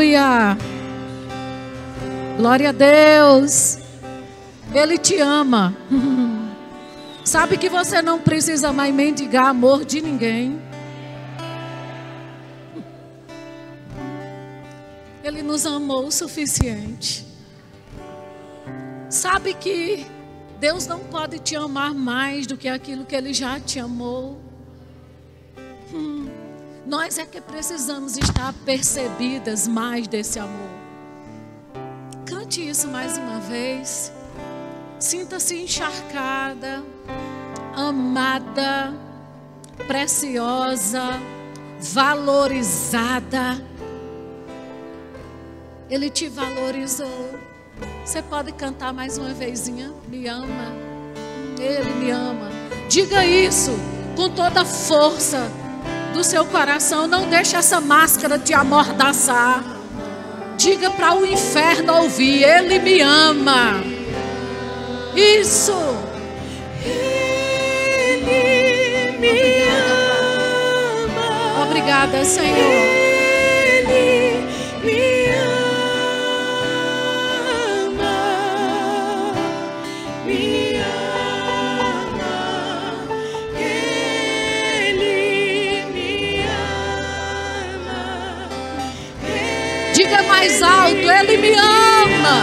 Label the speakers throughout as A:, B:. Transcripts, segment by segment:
A: Aleluia. Glória a Deus. Ele te ama. Sabe que você não precisa mais mendigar amor de ninguém. Ele nos amou o suficiente. Sabe que Deus não pode te amar mais do que aquilo que Ele já te amou. Hum, nós é que precisamos estar percebidas mais desse amor. Cante isso mais uma vez. Sinta-se encharcada, amada, preciosa, valorizada. Ele te valorizou. Você pode cantar mais uma vezinha? Me ama. Ele me ama. Diga isso com toda força do seu coração. Não deixe essa máscara te amordaçar. Diga para o inferno ouvir: Ele me ama. Isso.
B: Ele me ama.
A: Obrigada, Senhor.
B: Ele me ama.
A: Diga mais alto. Ele me ama.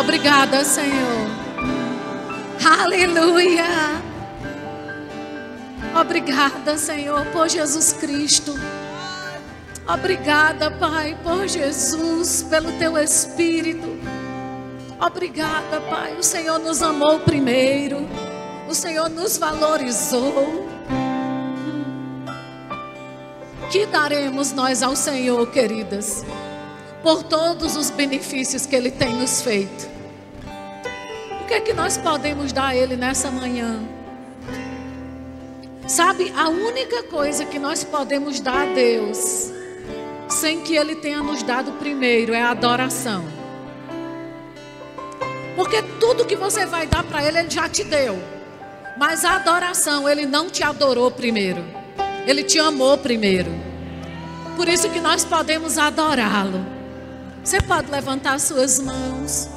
A: Obrigada, Senhor. Aleluia. Obrigada, Senhor, por Jesus Cristo. Obrigada, Pai, por Jesus, pelo teu Espírito. Obrigada, Pai. O Senhor nos amou primeiro. O Senhor nos valorizou. Que daremos nós ao Senhor, queridas, por todos os benefícios que Ele tem nos feito? O que é que nós podemos dar a Ele nessa manhã? Sabe, a única coisa que nós podemos dar a Deus, sem que Ele tenha nos dado primeiro, é a adoração. Porque tudo que você vai dar para Ele, Ele já te deu. Mas a adoração, Ele não te adorou primeiro. Ele te amou primeiro. Por isso que nós podemos adorá-lo. Você pode levantar suas mãos.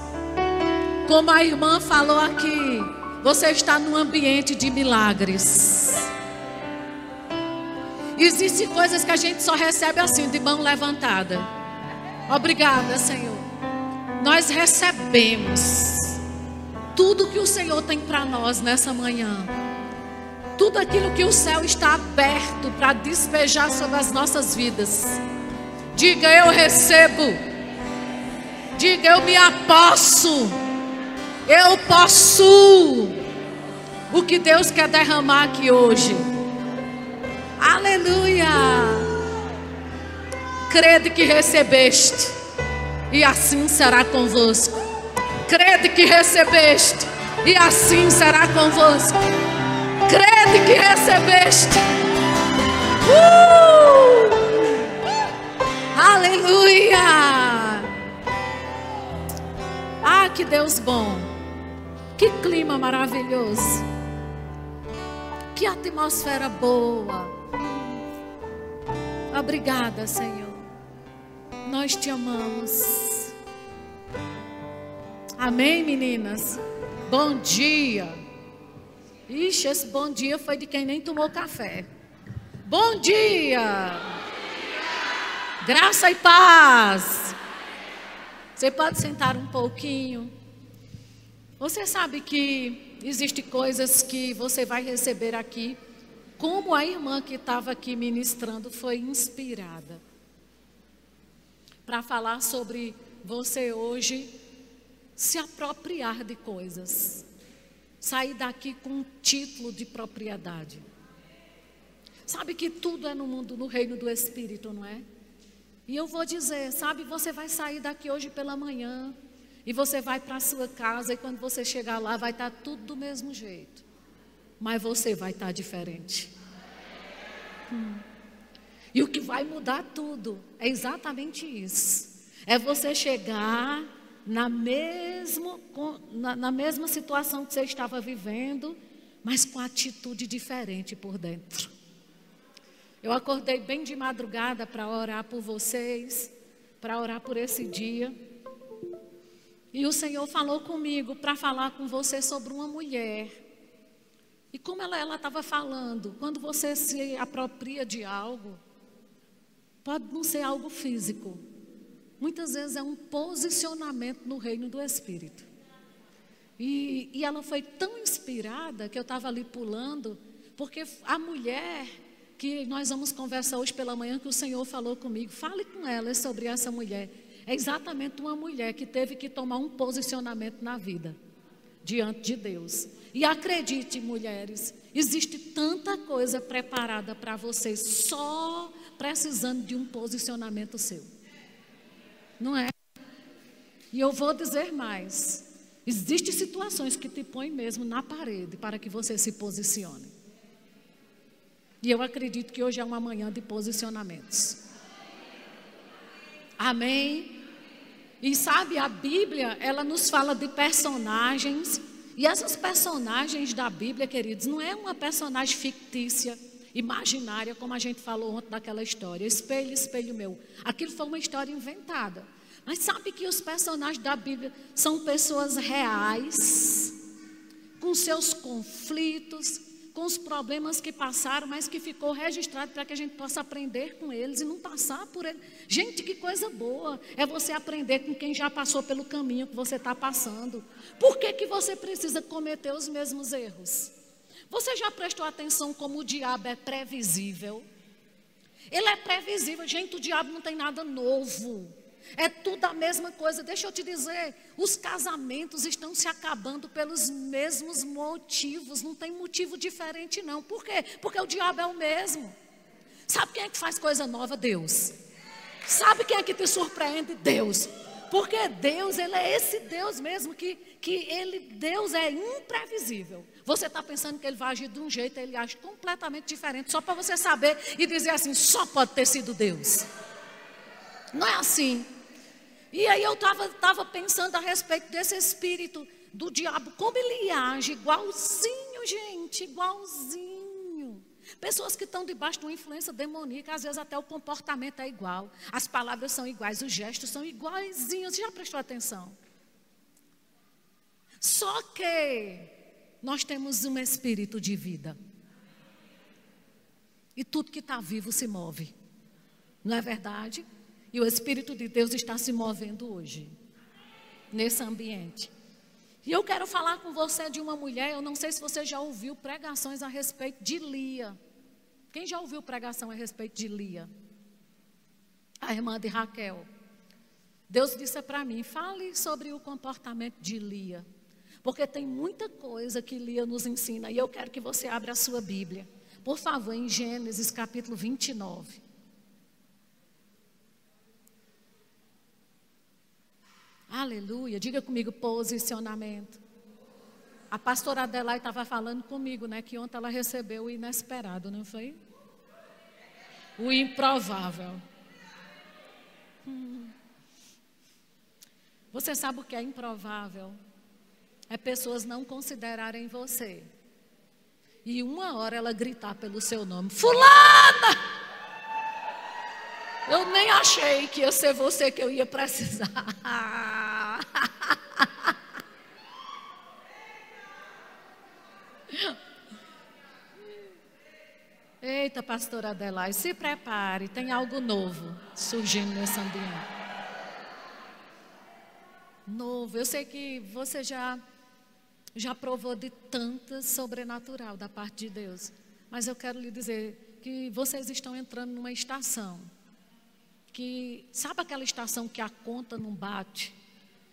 A: Como a irmã falou aqui, você está num ambiente de milagres. Existem coisas que a gente só recebe assim, de mão levantada. Obrigada, Senhor. Nós recebemos tudo que o Senhor tem para nós nessa manhã. Tudo aquilo que o céu está aberto para despejar sobre as nossas vidas. Diga eu recebo. Diga eu me aposso. Eu posso. O que Deus quer derramar aqui hoje. Aleluia. Crede que recebeste, e assim será convosco. Crede que recebeste, e assim será convosco. Crede que recebeste. Uh! Aleluia. Ah, que Deus bom. Que clima maravilhoso. Que atmosfera boa. Obrigada, Senhor. Nós te amamos. Amém, meninas? Bom dia. Ixi, esse bom dia foi de quem nem tomou café. Bom dia. Graça e paz. Você pode sentar um pouquinho. Você sabe que existem coisas que você vai receber aqui como a irmã que estava aqui ministrando foi inspirada para falar sobre você hoje se apropriar de coisas, sair daqui com um título de propriedade. Sabe que tudo é no mundo, no reino do Espírito, não é? E eu vou dizer, sabe, você vai sair daqui hoje pela manhã e você vai para a sua casa e quando você chegar lá vai estar tudo do mesmo jeito mas você vai estar diferente. Hum. E o que vai mudar tudo é exatamente isso. É você chegar na, mesmo, na, na mesma situação que você estava vivendo, mas com atitude diferente por dentro. Eu acordei bem de madrugada para orar por vocês, para orar por esse dia. E o Senhor falou comigo para falar com você sobre uma mulher. E como ela estava falando, quando você se apropria de algo, pode não ser algo físico, muitas vezes é um posicionamento no reino do Espírito. E, e ela foi tão inspirada que eu estava ali pulando, porque a mulher que nós vamos conversar hoje pela manhã, que o Senhor falou comigo, fale com ela sobre essa mulher. É exatamente uma mulher que teve que tomar um posicionamento na vida, diante de Deus. E acredite, mulheres, existe tanta coisa preparada para vocês, só precisando de um posicionamento seu. Não é? E eu vou dizer mais. Existem situações que te põem mesmo na parede para que você se posicione. E eu acredito que hoje é uma manhã de posicionamentos. Amém? E sabe, a Bíblia, ela nos fala de personagens, e essas personagens da Bíblia, queridos, não é uma personagem fictícia, imaginária, como a gente falou ontem daquela história, espelho, espelho meu. Aquilo foi uma história inventada. Mas sabe que os personagens da Bíblia são pessoas reais, com seus conflitos, com os problemas que passaram, mas que ficou registrado para que a gente possa aprender com eles e não passar por eles. Gente, que coisa boa é você aprender com quem já passou pelo caminho que você está passando. Por que, que você precisa cometer os mesmos erros? Você já prestou atenção como o diabo é previsível? Ele é previsível. Gente, o diabo não tem nada novo. É tudo a mesma coisa. Deixa eu te dizer, os casamentos estão se acabando pelos mesmos motivos. Não tem motivo diferente, não. Por quê? Porque o diabo é o mesmo. Sabe quem é que faz coisa nova? Deus. Sabe quem é que te surpreende? Deus. Porque Deus, Ele é esse Deus mesmo que, que ele, Deus é imprevisível. Você está pensando que Ele vai agir de um jeito, Ele age completamente diferente, só para você saber e dizer assim: só pode ter sido Deus. Não é assim. E aí eu estava tava pensando a respeito desse espírito do diabo, como ele age igualzinho, gente, igualzinho. Pessoas que estão debaixo de uma influência demoníaca, às vezes até o comportamento é igual, as palavras são iguais, os gestos são iguaizinhos. Já prestou atenção? Só que nós temos um espírito de vida. E tudo que está vivo se move. Não é verdade? E o Espírito de Deus está se movendo hoje, nesse ambiente. E eu quero falar com você de uma mulher, eu não sei se você já ouviu pregações a respeito de Lia. Quem já ouviu pregação a respeito de Lia? A irmã de Raquel. Deus disse para mim: fale sobre o comportamento de Lia. Porque tem muita coisa que Lia nos ensina. E eu quero que você abra a sua Bíblia. Por favor, em Gênesis capítulo 29. Aleluia. Diga comigo, posicionamento. A pastora Adelaide estava falando comigo, né? Que ontem ela recebeu o inesperado, não foi? O improvável. Hum. Você sabe o que é improvável? É pessoas não considerarem você. E uma hora ela gritar pelo seu nome: Fulana! Eu nem achei que ia ser você que eu ia precisar. Eita, pastora Adelaide, se prepare, tem algo novo surgindo nesse ambiente. Novo. Eu sei que você já já provou de tanta sobrenatural da parte de Deus, mas eu quero lhe dizer que vocês estão entrando numa estação que sabe aquela estação que a conta não bate,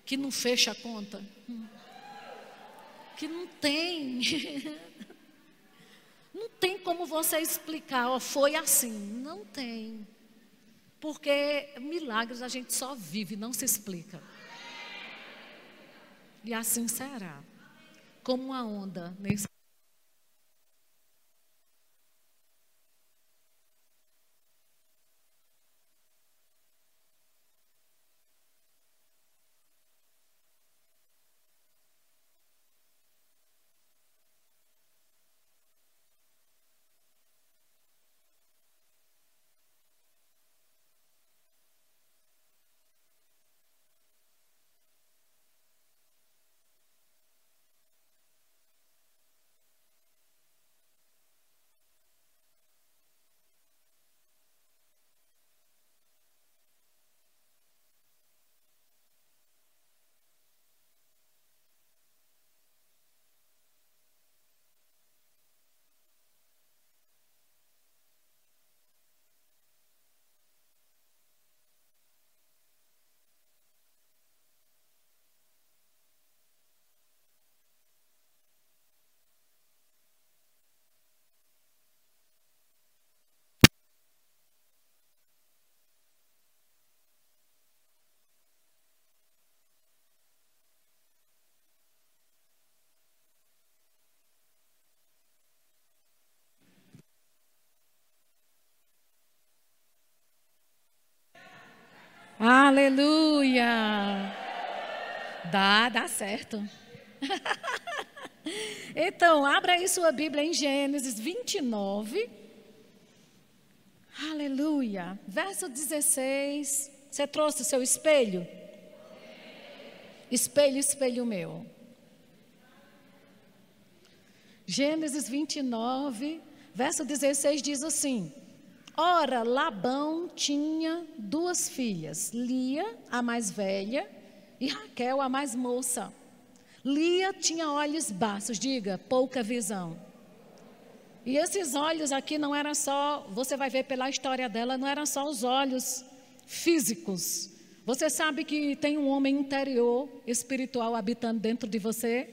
A: que não fecha a conta? Que não tem. Não tem como você explicar, ó, foi assim. Não tem. Porque milagres a gente só vive, não se explica. E assim será. Como uma onda nesse Aleluia! Dá, dá certo. então, abra aí sua Bíblia em Gênesis 29. Aleluia. Verso 16. Você trouxe o seu espelho? Espelho, espelho meu. Gênesis 29, verso 16 diz assim: Ora, Labão tinha duas filhas, Lia, a mais velha, e Raquel, a mais moça. Lia tinha olhos baços, diga, pouca visão. E esses olhos aqui não eram só, você vai ver pela história dela, não eram só os olhos físicos. Você sabe que tem um homem interior, espiritual, habitando dentro de você?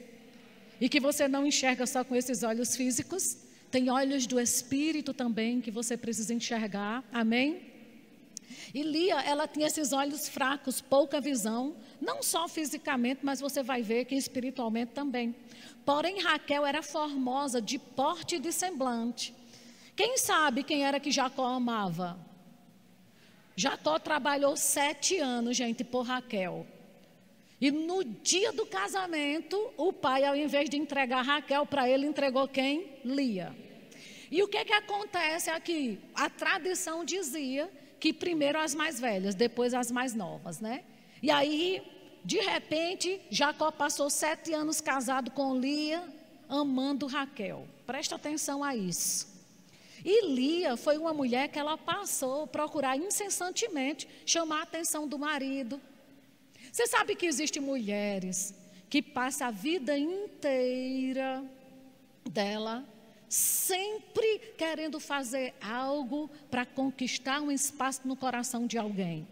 A: E que você não enxerga só com esses olhos físicos? Tem olhos do espírito também que você precisa enxergar. Amém? E Lia, ela tinha esses olhos fracos, pouca visão, não só fisicamente, mas você vai ver que espiritualmente também. Porém, Raquel era formosa de porte e de semblante. Quem sabe quem era que Jacó amava? Jacó trabalhou sete anos, gente, por Raquel. E no dia do casamento, o pai, ao invés de entregar Raquel para ele, entregou quem? Lia. E o que, que acontece aqui? A tradição dizia que primeiro as mais velhas, depois as mais novas, né? E aí, de repente, Jacó passou sete anos casado com Lia, amando Raquel. Presta atenção a isso. E Lia foi uma mulher que ela passou a procurar incessantemente chamar a atenção do marido. Você sabe que existem mulheres que passam a vida inteira dela sempre querendo fazer algo para conquistar um espaço no coração de alguém.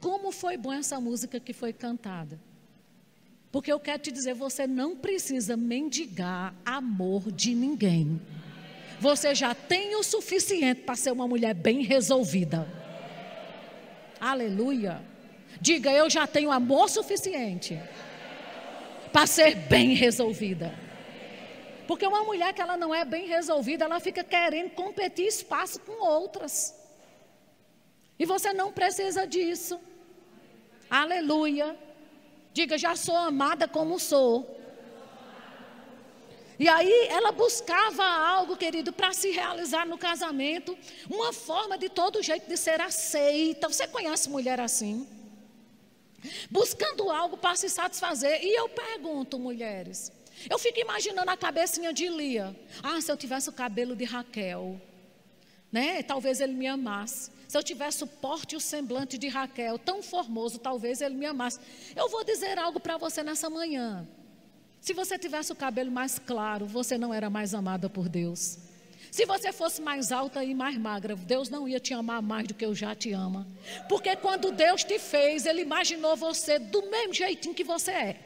A: Como foi boa essa música que foi cantada? Porque eu quero te dizer, você não precisa mendigar amor de ninguém. Você já tem o suficiente para ser uma mulher bem resolvida. Aleluia. Diga, eu já tenho amor suficiente para ser bem resolvida. Porque uma mulher que ela não é bem resolvida, ela fica querendo competir espaço com outras. E você não precisa disso. Aleluia. Diga, já sou amada como sou. E aí ela buscava algo, querido, para se realizar no casamento, uma forma de todo jeito de ser aceita. Você conhece mulher assim? Buscando algo para se satisfazer. E eu pergunto, mulheres, eu fico imaginando a cabecinha de Lia. Ah, se eu tivesse o cabelo de Raquel, né? Talvez ele me amasse. Se eu tivesse o porte e o semblante de Raquel, tão formoso, talvez ele me amasse. Eu vou dizer algo para você nessa manhã. Se você tivesse o cabelo mais claro, você não era mais amada por Deus. Se você fosse mais alta e mais magra, Deus não ia te amar mais do que eu já te ama. Porque quando Deus te fez, Ele imaginou você do mesmo jeitinho que você é.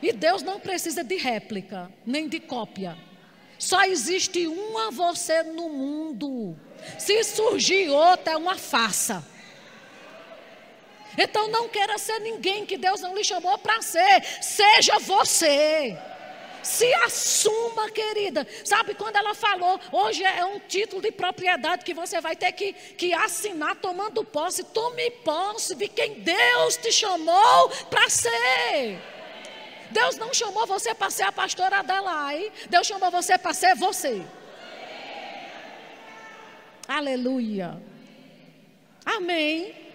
A: E Deus não precisa de réplica, nem de cópia. Só existe uma você no mundo. Se surgir outra, é uma farsa. Então não queira ser ninguém que Deus não lhe chamou para ser. Seja você. Se assuma, querida. Sabe quando ela falou, hoje é um título de propriedade que você vai ter que, que assinar tomando posse. Tome posse de quem Deus te chamou para ser. Deus não chamou você para ser a pastora Adelaide. Deus chamou você para ser você. Aleluia. Amém.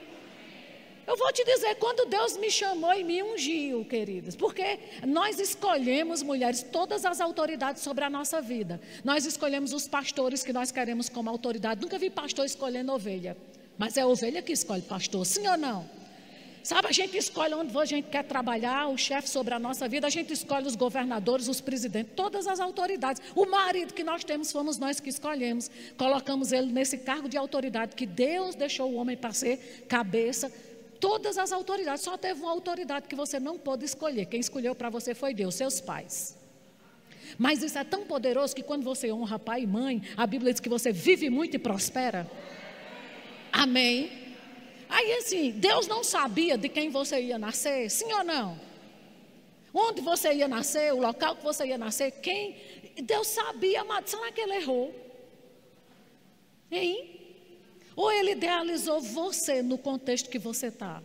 A: Eu vou te dizer, quando Deus me chamou e me ungiu, queridas, porque nós escolhemos, mulheres, todas as autoridades sobre a nossa vida. Nós escolhemos os pastores que nós queremos como autoridade. Nunca vi pastor escolhendo ovelha, mas é a ovelha que escolhe pastor, sim ou não? Sabe, a gente escolhe onde a gente quer trabalhar, o chefe sobre a nossa vida, a gente escolhe os governadores, os presidentes, todas as autoridades. O marido que nós temos fomos nós que escolhemos. Colocamos ele nesse cargo de autoridade que Deus deixou o homem para ser cabeça. Todas as autoridades, só teve uma autoridade que você não pôde escolher. Quem escolheu para você foi Deus, seus pais. Mas isso é tão poderoso que quando você honra pai e mãe, a Bíblia diz que você vive muito e prospera. Amém. Aí assim, Deus não sabia de quem você ia nascer, sim ou não? Onde você ia nascer, o local que você ia nascer, quem? Deus sabia, amado, será que ele errou? Hein? Ou ele idealizou você no contexto que você está?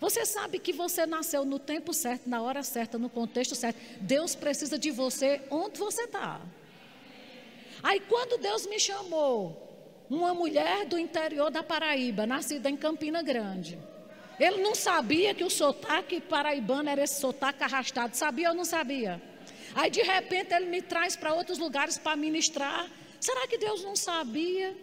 A: Você sabe que você nasceu no tempo certo, na hora certa, no contexto certo. Deus precisa de você onde você está. Aí quando Deus me chamou, uma mulher do interior da Paraíba, nascida em Campina Grande. Ele não sabia que o sotaque paraibano era esse sotaque arrastado. Sabia ou não sabia? Aí de repente ele me traz para outros lugares para ministrar. Será que Deus não sabia?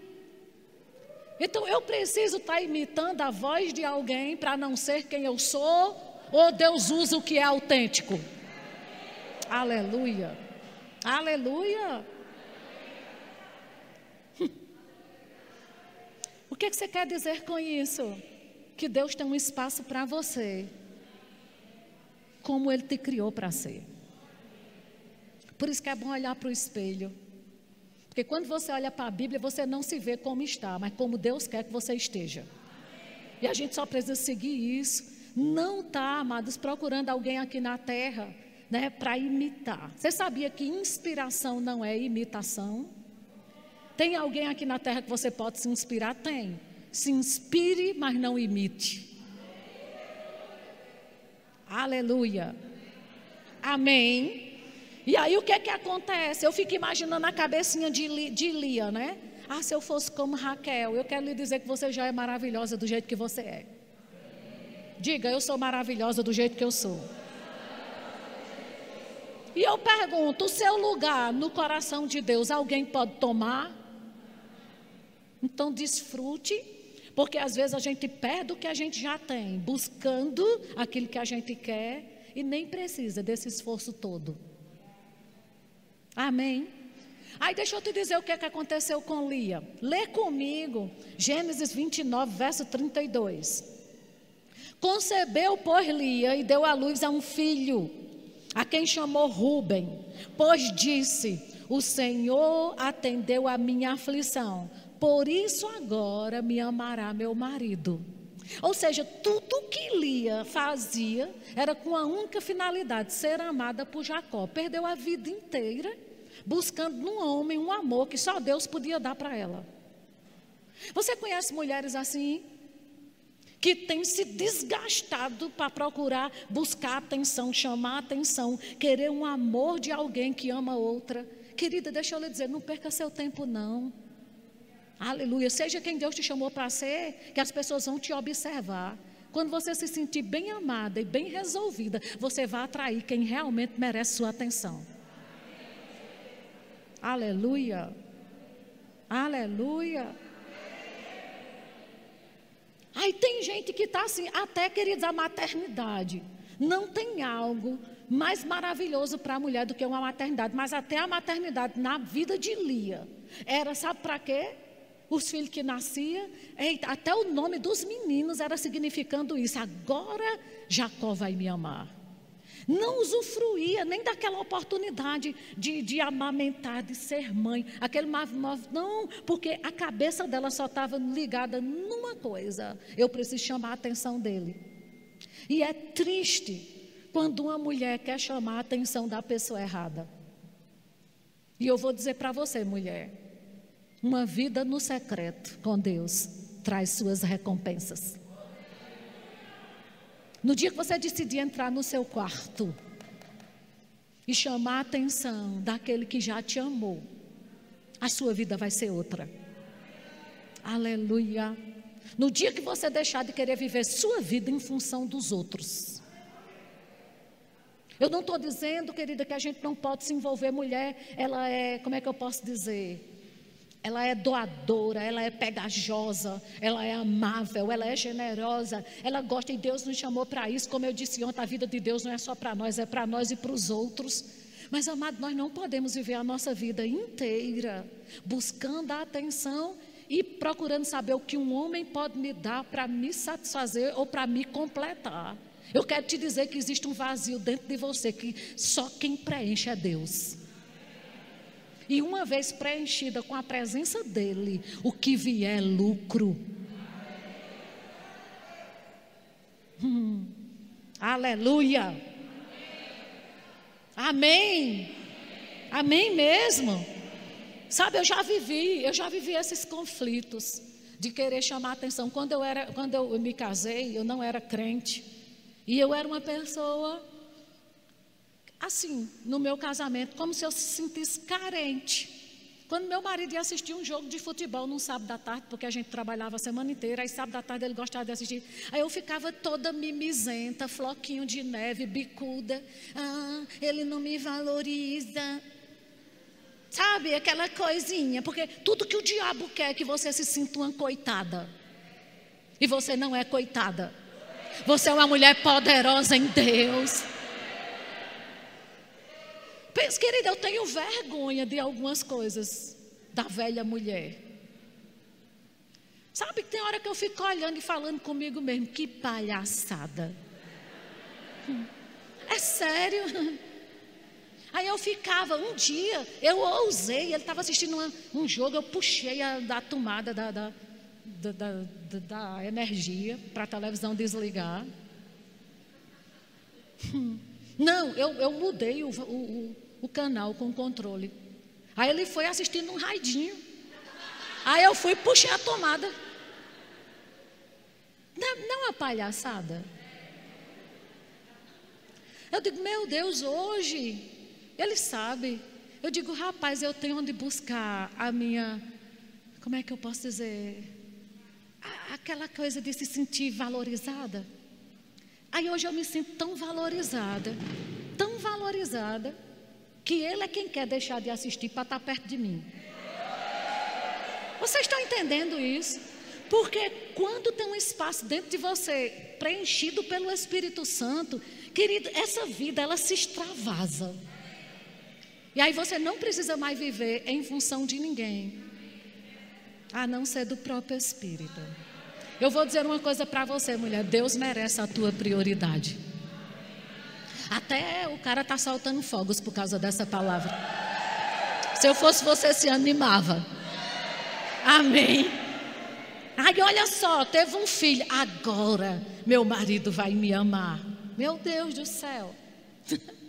A: Então eu preciso estar tá imitando a voz de alguém para não ser quem eu sou? Ou Deus usa o que é autêntico? Aleluia. Aleluia. O que, que você quer dizer com isso? Que Deus tem um espaço para você, como Ele te criou para ser. Por isso que é bom olhar para o espelho. Porque quando você olha para a Bíblia, você não se vê como está, mas como Deus quer que você esteja. E a gente só precisa seguir isso. Não está, amados, procurando alguém aqui na terra né, para imitar. Você sabia que inspiração não é imitação? Tem alguém aqui na terra que você pode se inspirar? Tem. Se inspire, mas não imite. Aleluia. Amém. E aí o que é que acontece? Eu fico imaginando a cabecinha de, de Lia, né? Ah, se eu fosse como Raquel, eu quero lhe dizer que você já é maravilhosa do jeito que você é. Diga, eu sou maravilhosa do jeito que eu sou. E eu pergunto: o seu lugar no coração de Deus, alguém pode tomar? Então desfrute, porque às vezes a gente perde o que a gente já tem, buscando aquilo que a gente quer e nem precisa desse esforço todo. Amém? Aí deixa eu te dizer o que, é que aconteceu com Lia. Lê comigo Gênesis 29, verso 32. Concebeu por Lia e deu à luz a um filho, a quem chamou Ruben, pois disse: O Senhor atendeu a minha aflição, por isso agora me amará meu marido. Ou seja, tudo que Lia fazia era com a única finalidade, ser amada por Jacó. Perdeu a vida inteira buscando num homem um amor que só Deus podia dar para ela. Você conhece mulheres assim? Que têm se desgastado para procurar buscar atenção, chamar atenção, querer um amor de alguém que ama outra. Querida, deixa eu lhe dizer, não perca seu tempo, não. Aleluia. Seja quem Deus te chamou para ser, que as pessoas vão te observar. Quando você se sentir bem amada e bem resolvida, você vai atrair quem realmente merece sua atenção. Aleluia. Aleluia. Aí tem gente que está assim, até queridos, a maternidade. Não tem algo mais maravilhoso para a mulher do que uma maternidade, mas até a maternidade na vida de Lia era, sabe para quê? Os filhos que nasciam, até o nome dos meninos era significando isso. Agora Jacó vai me amar. Não usufruía nem daquela oportunidade de, de amamentar, de ser mãe. Aquele não, porque a cabeça dela só estava ligada numa coisa: eu preciso chamar a atenção dele. E é triste quando uma mulher quer chamar a atenção da pessoa errada. E eu vou dizer para você, mulher, uma vida no secreto com Deus traz suas recompensas. No dia que você decidir entrar no seu quarto e chamar a atenção daquele que já te amou, a sua vida vai ser outra. Aleluia. No dia que você deixar de querer viver sua vida em função dos outros. Eu não estou dizendo, querida, que a gente não pode se envolver. Mulher, ela é, como é que eu posso dizer? Ela é doadora, ela é pegajosa, ela é amável, ela é generosa, ela gosta e Deus nos chamou para isso. Como eu disse ontem, a vida de Deus não é só para nós, é para nós e para os outros. Mas, amado, nós não podemos viver a nossa vida inteira buscando a atenção e procurando saber o que um homem pode me dar para me satisfazer ou para me completar. Eu quero te dizer que existe um vazio dentro de você que só quem preenche é Deus. E uma vez preenchida com a presença dEle, o que vier é lucro. Hum. Aleluia. Amém. Amém mesmo. Sabe, eu já vivi, eu já vivi esses conflitos. de querer chamar atenção. Quando eu, era, quando eu me casei, eu não era crente. E eu era uma pessoa, assim, no meu casamento, como se eu se sentisse carente. Quando meu marido ia assistir um jogo de futebol num sábado da tarde, porque a gente trabalhava a semana inteira, aí sábado da tarde ele gostava de assistir. Aí eu ficava toda mimizenta, floquinho de neve, bicuda. Ah, ele não me valoriza. Sabe, aquela coisinha, porque tudo que o diabo quer é que você se sinta uma coitada. E você não é coitada. Você é uma mulher poderosa em Deus. Querida, eu tenho vergonha de algumas coisas da velha mulher. Sabe que tem hora que eu fico olhando e falando comigo mesmo, que palhaçada. É sério. Aí eu ficava, um dia, eu ousei, ele estava assistindo uma, um jogo, eu puxei a da tomada da, da, da, da, da energia para a televisão desligar. Hum. Não, eu, eu mudei o, o canal com o controle. Aí ele foi assistindo um raidinho. Aí eu fui puxei a tomada. Não, não uma palhaçada. Eu digo, meu Deus, hoje ele sabe. Eu digo, rapaz, eu tenho onde buscar a minha, como é que eu posso dizer? Aquela coisa de se sentir valorizada. Aí hoje eu me sinto tão valorizada, tão valorizada, que ele é quem quer deixar de assistir para estar perto de mim. Vocês estão entendendo isso? Porque quando tem um espaço dentro de você preenchido pelo Espírito Santo, querido, essa vida ela se extravasa. E aí você não precisa mais viver em função de ninguém, a não ser do próprio Espírito. Eu vou dizer uma coisa para você, mulher: Deus merece a tua prioridade. Até o cara está soltando fogos por causa dessa palavra. Se eu fosse você, se animava. Amém. Aí olha só, teve um filho. Agora meu marido vai me amar. Meu Deus do céu.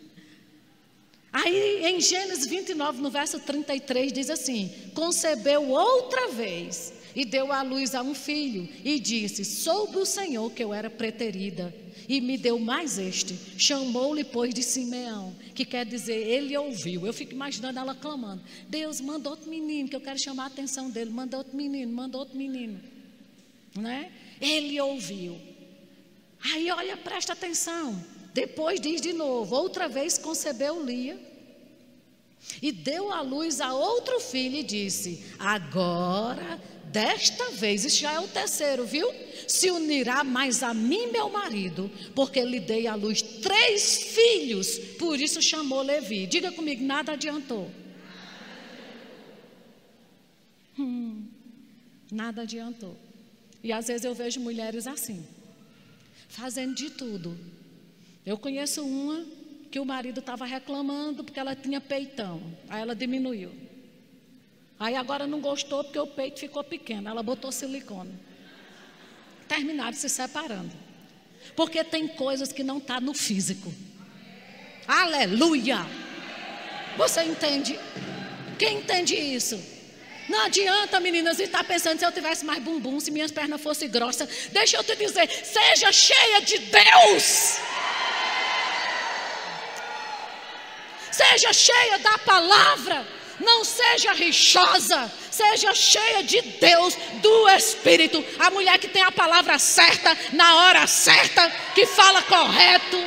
A: Aí em Gênesis 29, no verso 33, diz assim: Concebeu outra vez e deu à luz a um filho, e disse: Soube o Senhor que eu era preterida, e me deu mais este. Chamou-lhe, pois, de Simeão, que quer dizer, ele ouviu. Eu fico imaginando ela clamando: Deus, manda outro menino, que eu quero chamar a atenção dele. Manda outro menino, manda outro menino. Né? Ele ouviu. Aí olha, presta atenção. Depois diz de novo: outra vez concebeu Lia. E deu à luz a outro filho e disse: Agora, desta vez, isso já é o terceiro, viu? Se unirá mais a mim, meu marido, porque lhe dei à luz três filhos, por isso chamou Levi. Diga comigo: nada adiantou. Hum, nada adiantou. E às vezes eu vejo mulheres assim, fazendo de tudo eu conheço uma que o marido estava reclamando porque ela tinha peitão. Aí ela diminuiu. Aí agora não gostou porque o peito ficou pequeno. Ela botou silicone. Terminaram se separando. Porque tem coisas que não estão tá no físico. Aleluia! Você entende? Quem entende isso? Não adianta, meninas, estar pensando se eu tivesse mais bumbum, se minhas pernas fossem grossas. Deixa eu te dizer, seja cheia de Deus. Seja cheia da palavra. Não seja rixosa, seja cheia de Deus, do Espírito. A mulher que tem a palavra certa, na hora certa, que fala correto.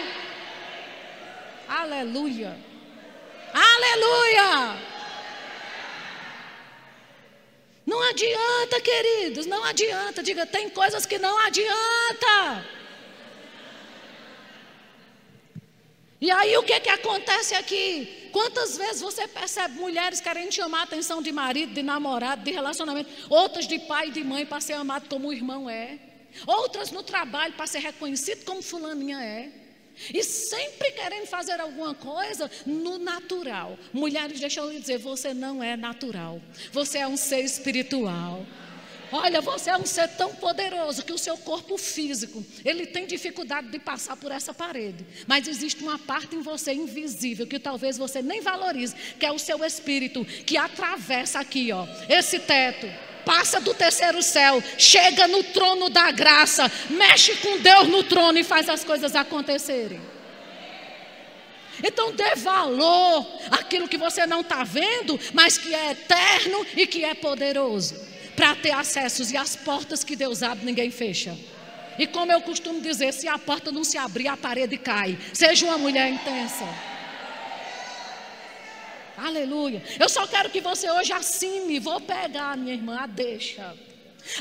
A: Aleluia. Aleluia. Não adianta, queridos, não adianta. Diga, tem coisas que não adianta. E aí o que, que acontece aqui? Quantas vezes você percebe mulheres querendo chamar a atenção de marido, de namorado, de relacionamento, outras de pai e de mãe para ser amado como o irmão é, outras no trabalho para ser reconhecido como fulaninha é. E sempre querendo fazer alguma coisa no natural. Mulheres, deixa eu lhe dizer, você não é natural. Você é um ser espiritual. Olha, você é um ser tão poderoso que o seu corpo físico, ele tem dificuldade de passar por essa parede. Mas existe uma parte em você invisível que talvez você nem valorize, que é o seu espírito, que atravessa aqui, ó, esse teto. passa do terceiro céu, chega no trono da graça, mexe com Deus no trono e faz as coisas acontecerem. Então dê valor àquilo que você não está vendo, mas que é eterno e que é poderoso, para ter acessos e as portas que Deus abre, ninguém fecha. E como eu costumo dizer, se a porta não se abrir, a parede cai. Seja uma mulher intensa. Aleluia. Eu só quero que você hoje assine. Vou pegar, minha irmã, deixa.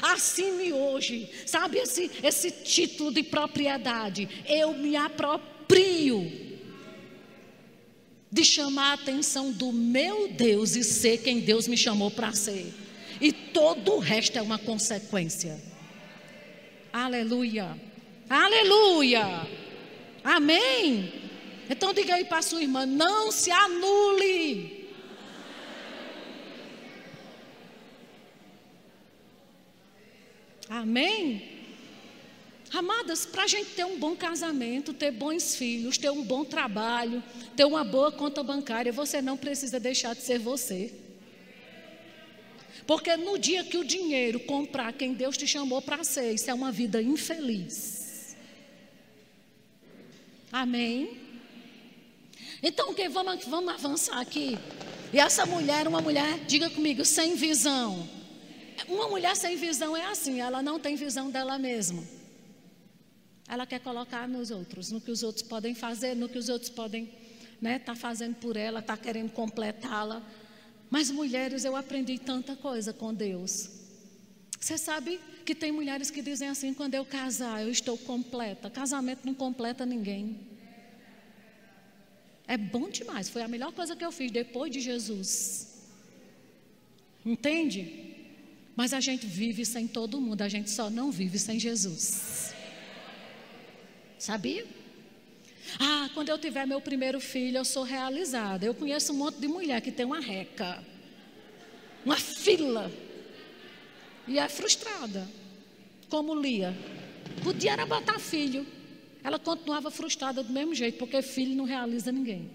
A: Assine hoje, sabe esse, esse título de propriedade. Eu me aproprio de chamar a atenção do meu Deus e ser quem Deus me chamou para ser. E todo o resto é uma consequência. Aleluia. Aleluia. Amém. Então diga aí para sua irmã: não se anule. Amém? Amadas, para a gente ter um bom casamento, ter bons filhos, ter um bom trabalho, ter uma boa conta bancária, você não precisa deixar de ser você. Porque no dia que o dinheiro comprar quem Deus te chamou para ser, isso é uma vida infeliz. Amém? Então, okay, vamos, vamos avançar aqui. E essa mulher, uma mulher, diga comigo, sem visão. Uma mulher sem visão é assim, ela não tem visão dela mesma. Ela quer colocar nos outros, no que os outros podem fazer, no que os outros podem estar né, tá fazendo por ela, está querendo completá-la. Mas mulheres, eu aprendi tanta coisa com Deus. Você sabe que tem mulheres que dizem assim: quando eu casar, eu estou completa. Casamento não completa ninguém. É bom demais, foi a melhor coisa que eu fiz depois de Jesus. Entende? Mas a gente vive sem todo mundo, a gente só não vive sem Jesus. Sabia? Ah, quando eu tiver meu primeiro filho, eu sou realizada. Eu conheço um monte de mulher que tem uma reca, uma fila, e é frustrada, como Lia. Podia era botar filho. Ela continuava frustrada do mesmo jeito, porque filho não realiza ninguém.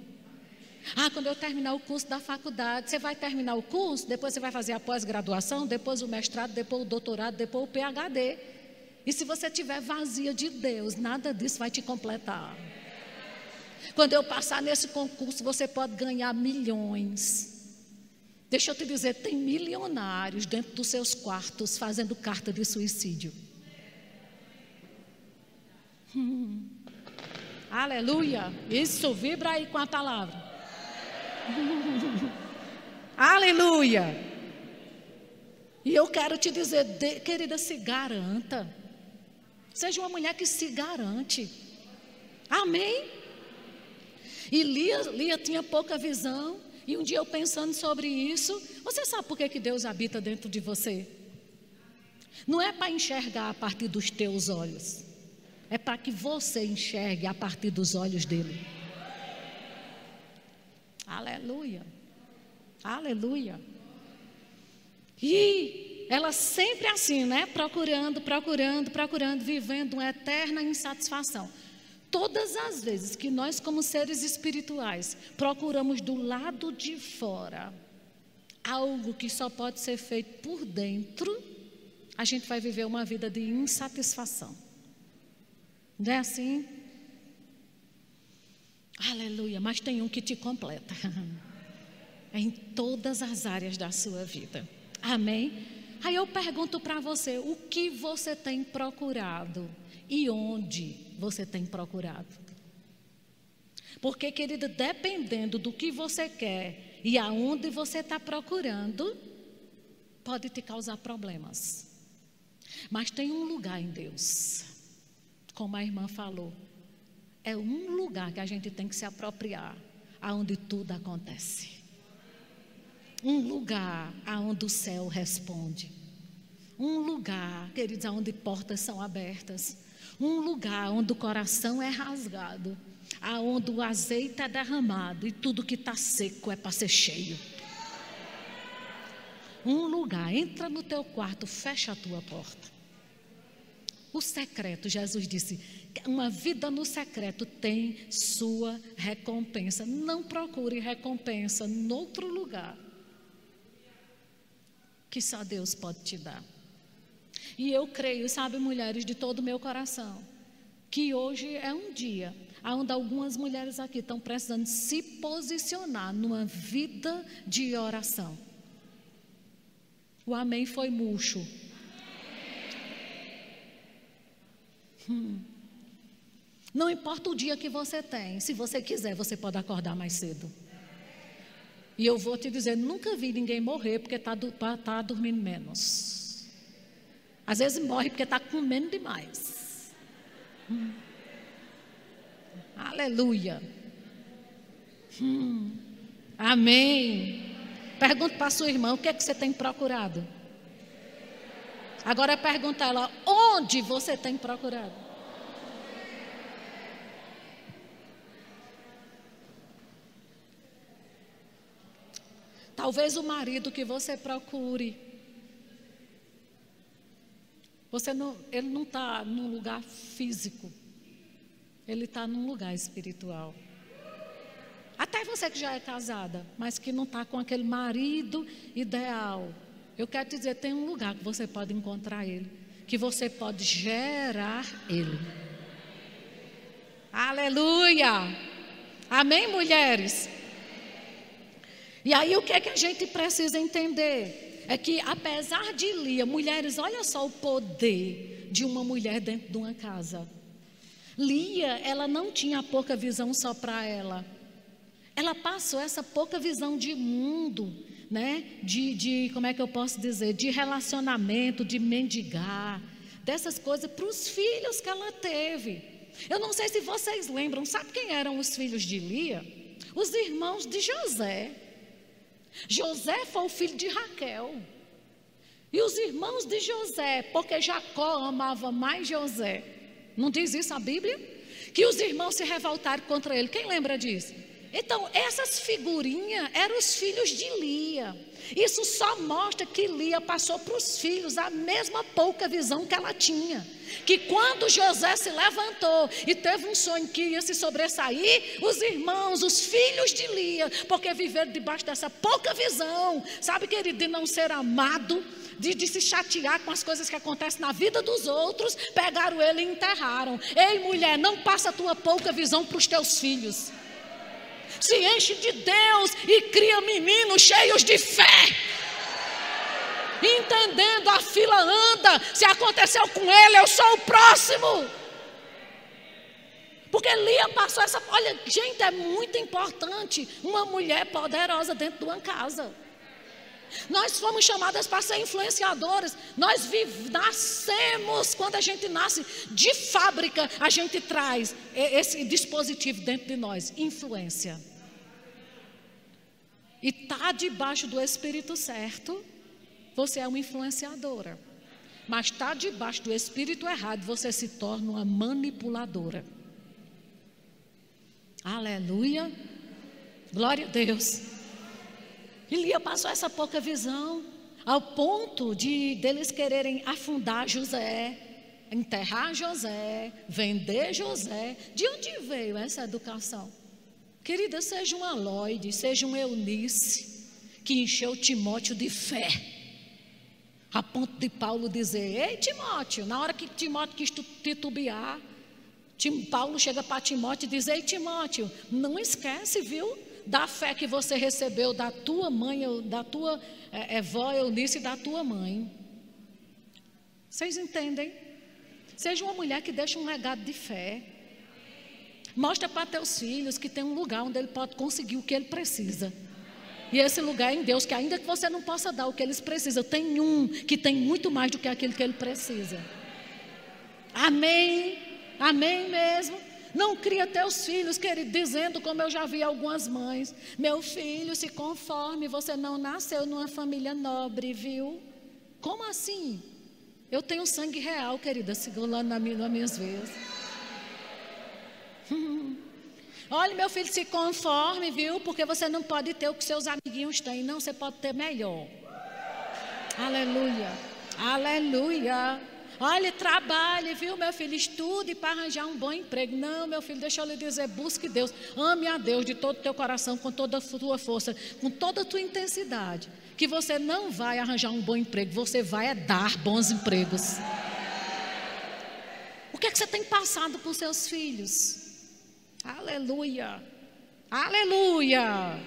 A: Ah, quando eu terminar o curso da faculdade, você vai terminar o curso, depois você vai fazer a pós-graduação, depois o mestrado, depois o doutorado, depois o PhD. E se você tiver vazia de Deus, nada disso vai te completar. Quando eu passar nesse concurso, você pode ganhar milhões. Deixa eu te dizer, tem milionários dentro dos seus quartos fazendo carta de suicídio. Hum. Aleluia. Isso, vibra aí com a palavra. Aleluia. E eu quero te dizer, de, querida, se garanta. Seja uma mulher que se garante. Amém? E Lia, Lia tinha pouca visão. E um dia eu pensando sobre isso, você sabe por que, que Deus habita dentro de você? Não é para enxergar a partir dos teus olhos. É para que você enxergue a partir dos olhos dele. Aleluia. Aleluia. E ela sempre assim, né? Procurando, procurando, procurando, vivendo uma eterna insatisfação. Todas as vezes que nós, como seres espirituais, procuramos do lado de fora algo que só pode ser feito por dentro, a gente vai viver uma vida de insatisfação. Não é assim? Aleluia, mas tem um que te completa. É em todas as áreas da sua vida. Amém? Aí eu pergunto para você: o que você tem procurado e onde você tem procurado? Porque, querida, dependendo do que você quer e aonde você está procurando, pode te causar problemas. Mas tem um lugar em Deus como a irmã falou, é um lugar que a gente tem que se apropriar, aonde tudo acontece. Um lugar aonde o céu responde. Um lugar, queridos, aonde portas são abertas. Um lugar onde o coração é rasgado, aonde o azeite é derramado e tudo que está seco é para ser cheio. Um lugar, entra no teu quarto, fecha a tua porta. O secreto, Jesus disse, uma vida no secreto tem sua recompensa. Não procure recompensa em outro lugar que só Deus pode te dar. E eu creio, sabe, mulheres, de todo o meu coração, que hoje é um dia onde algumas mulheres aqui estão precisando se posicionar numa vida de oração. O amém foi murcho. Hum. Não importa o dia que você tem, se você quiser, você pode acordar mais cedo. E eu vou te dizer, nunca vi ninguém morrer porque está tá dormindo menos. Às vezes morre porque está comendo demais. Hum. Aleluia. Hum. Amém. Pergunta para sua irmã, o que é que você tem procurado? Agora pergunta ela, onde você tem procurado? Talvez o marido que você procure, você não, ele não está num lugar físico, ele está num lugar espiritual. Até você que já é casada, mas que não está com aquele marido ideal. Eu quero te dizer, tem um lugar que você pode encontrar ele, que você pode gerar ele. Aleluia! Amém, mulheres? E aí o que é que a gente precisa entender? É que apesar de Lia, mulheres, olha só o poder de uma mulher dentro de uma casa. Lia, ela não tinha pouca visão só para ela. Ela passou essa pouca visão de mundo, né? De, de, como é que eu posso dizer? De relacionamento, de mendigar, dessas coisas para os filhos que ela teve. Eu não sei se vocês lembram, sabe quem eram os filhos de Lia? Os irmãos de José. José foi o filho de Raquel. E os irmãos de José, porque Jacó amava mais José. Não diz isso a Bíblia? Que os irmãos se revoltaram contra ele. Quem lembra disso? Então, essas figurinhas eram os filhos de Lia. Isso só mostra que Lia passou para os filhos a mesma pouca visão que ela tinha. Que quando José se levantou e teve um sonho que ia se sobressair, os irmãos, os filhos de Lia, porque viveram debaixo dessa pouca visão, sabe, querido, de não ser amado, de, de, se chatear com as coisas que acontecem na vida dos outros, pegaram ele e enterraram. Ei, mulher, não passa a tua pouca visão para os teus filhos se enche de Deus e cria meninos cheios de fé. Entendendo, a fila anda. Se aconteceu com ele, eu sou o próximo. Porque Lia passou essa. Olha, gente, é muito importante uma mulher poderosa dentro de uma casa. Nós fomos chamadas para ser influenciadoras. Nós nascemos, quando a gente nasce de fábrica, a gente traz esse dispositivo dentro de nós influência. E está debaixo do Espírito certo, você é uma influenciadora. Mas está debaixo do Espírito errado, você se torna uma manipuladora. Aleluia. Glória a Deus. Elia passou essa pouca visão, ao ponto de deles quererem afundar José, enterrar José, vender José. De onde veio essa educação? Querida, seja um Aloide, seja um Eunice, que encheu Timóteo de fé. A ponto de Paulo dizer: Ei, Timóteo, na hora que Timóteo quis titubear, Paulo chega para Timóteo e diz: Ei, Timóteo, não esquece, viu? Da fé que você recebeu da tua mãe, da tua é, é, vó Eunice e da tua mãe. Vocês entendem? Seja uma mulher que deixa um legado de fé. Mostra para teus filhos que tem um lugar onde ele pode conseguir o que ele precisa. E esse lugar é em Deus, que ainda que você não possa dar o que eles precisam, tem um que tem muito mais do que aquilo que ele precisa. Amém? Amém mesmo? Não cria teus filhos, querido, dizendo como eu já vi algumas mães: Meu filho, se conforme, você não nasceu numa família nobre, viu? Como assim? Eu tenho sangue real, querida, segurando na minha, nas minhas vezes. Olha, meu filho, se conforme, viu? Porque você não pode ter o que seus amiguinhos têm. Não, você pode ter melhor. Aleluia. Aleluia. Olha, trabalhe, viu, meu filho? Estude para arranjar um bom emprego. Não, meu filho, deixa eu lhe dizer: busque Deus. Ame a Deus de todo o teu coração, com toda a tua força, com toda a tua intensidade. Que você não vai arranjar um bom emprego, você vai é dar bons empregos. O que é que você tem passado para os seus filhos? Aleluia! Aleluia!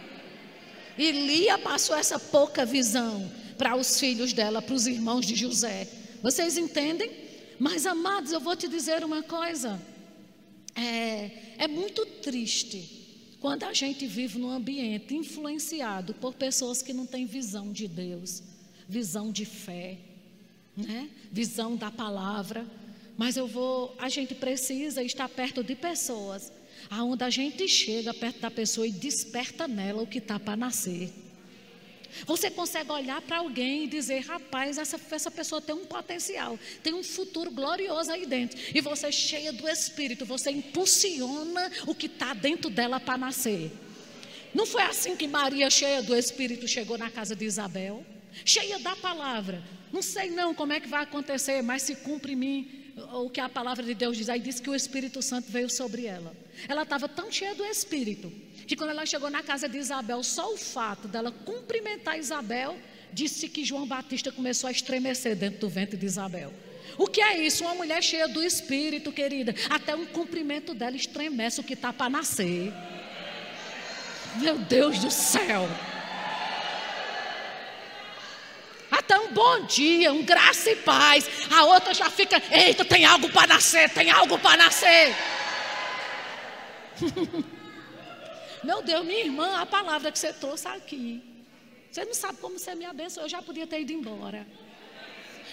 A: E Lia passou essa pouca visão para os filhos dela, para os irmãos de José. Vocês entendem? Mas, amados, eu vou te dizer uma coisa. É, é muito triste quando a gente vive num ambiente influenciado por pessoas que não têm visão de Deus, visão de fé, né? visão da palavra. Mas eu vou, a gente precisa estar perto de pessoas, aonde a gente chega perto da pessoa e desperta nela o que está para nascer. Você consegue olhar para alguém e dizer: rapaz, essa, essa pessoa tem um potencial, tem um futuro glorioso aí dentro. E você, cheia do Espírito, você impulsiona o que está dentro dela para nascer. Não foi assim que Maria, cheia do Espírito, chegou na casa de Isabel? Cheia da palavra. Não sei não como é que vai acontecer, mas se cumpre em mim o que a palavra de Deus diz. Aí diz que o Espírito Santo veio sobre ela. Ela estava tão cheia do Espírito que quando ela chegou na casa de Isabel, só o fato dela cumprimentar Isabel, disse que João Batista começou a estremecer dentro do ventre de Isabel. O que é isso? Uma mulher cheia do Espírito, querida. Até um cumprimento dela estremece o que está para nascer. Meu Deus do céu. Até um bom dia, um graça e paz. A outra já fica, eita, tem algo para nascer, tem algo para nascer. Meu Deus, minha irmã, a palavra que você trouxe aqui. Você não sabe como você me abençoou, eu já podia ter ido embora.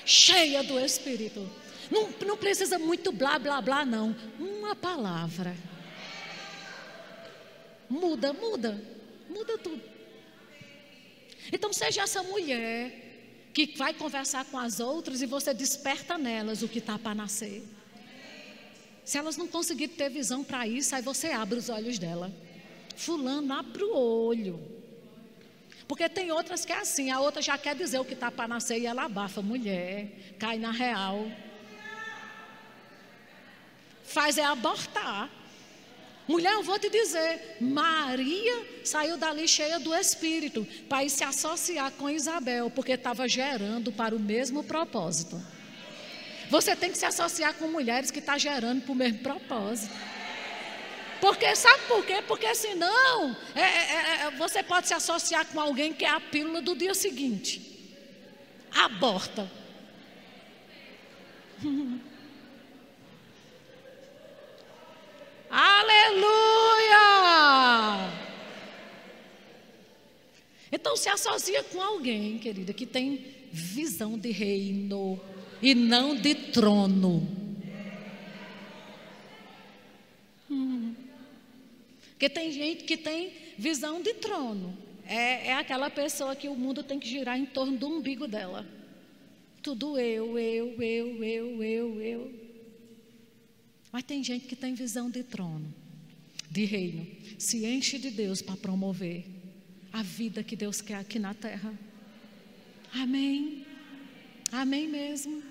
A: Cheia do Espírito. Não, não precisa muito blá, blá, blá, não. Uma palavra. Muda, muda. Muda tudo. Então, seja essa mulher que vai conversar com as outras e você desperta nelas o que está para nascer. Se elas não conseguirem ter visão para isso, aí você abre os olhos dela. Fulano, abre o olho. Porque tem outras que é assim, a outra já quer dizer o que está para nascer e ela abafa. Mulher, cai na real. Faz é abortar. Mulher, eu vou te dizer, Maria saiu dali cheia do Espírito para ir se associar com Isabel, porque estava gerando para o mesmo propósito. Você tem que se associar com mulheres que estão tá gerando para o mesmo propósito. Porque sabe por quê? Porque senão é, é, é, é, você pode se associar com alguém que é a pílula do dia seguinte. Aborta. Aleluia! Então se associa com alguém, querida, que tem visão de reino e não de trono. Porque tem gente que tem visão de trono. É, é aquela pessoa que o mundo tem que girar em torno do umbigo dela. Tudo eu, eu, eu, eu, eu, eu. Mas tem gente que tem visão de trono, de reino. Se enche de Deus para promover a vida que Deus quer aqui na terra. Amém. Amém mesmo.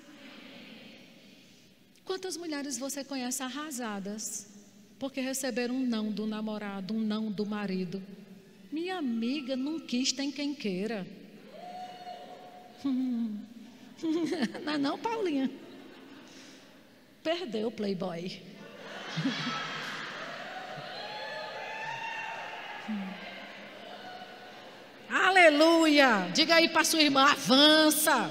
A: Quantas mulheres você conhece arrasadas? porque receberam um não do namorado, um não do marido. Minha amiga não quis, tem quem queira. Não é não, Paulinha? Perdeu o playboy. Aleluia! Diga aí para sua irmã, avança.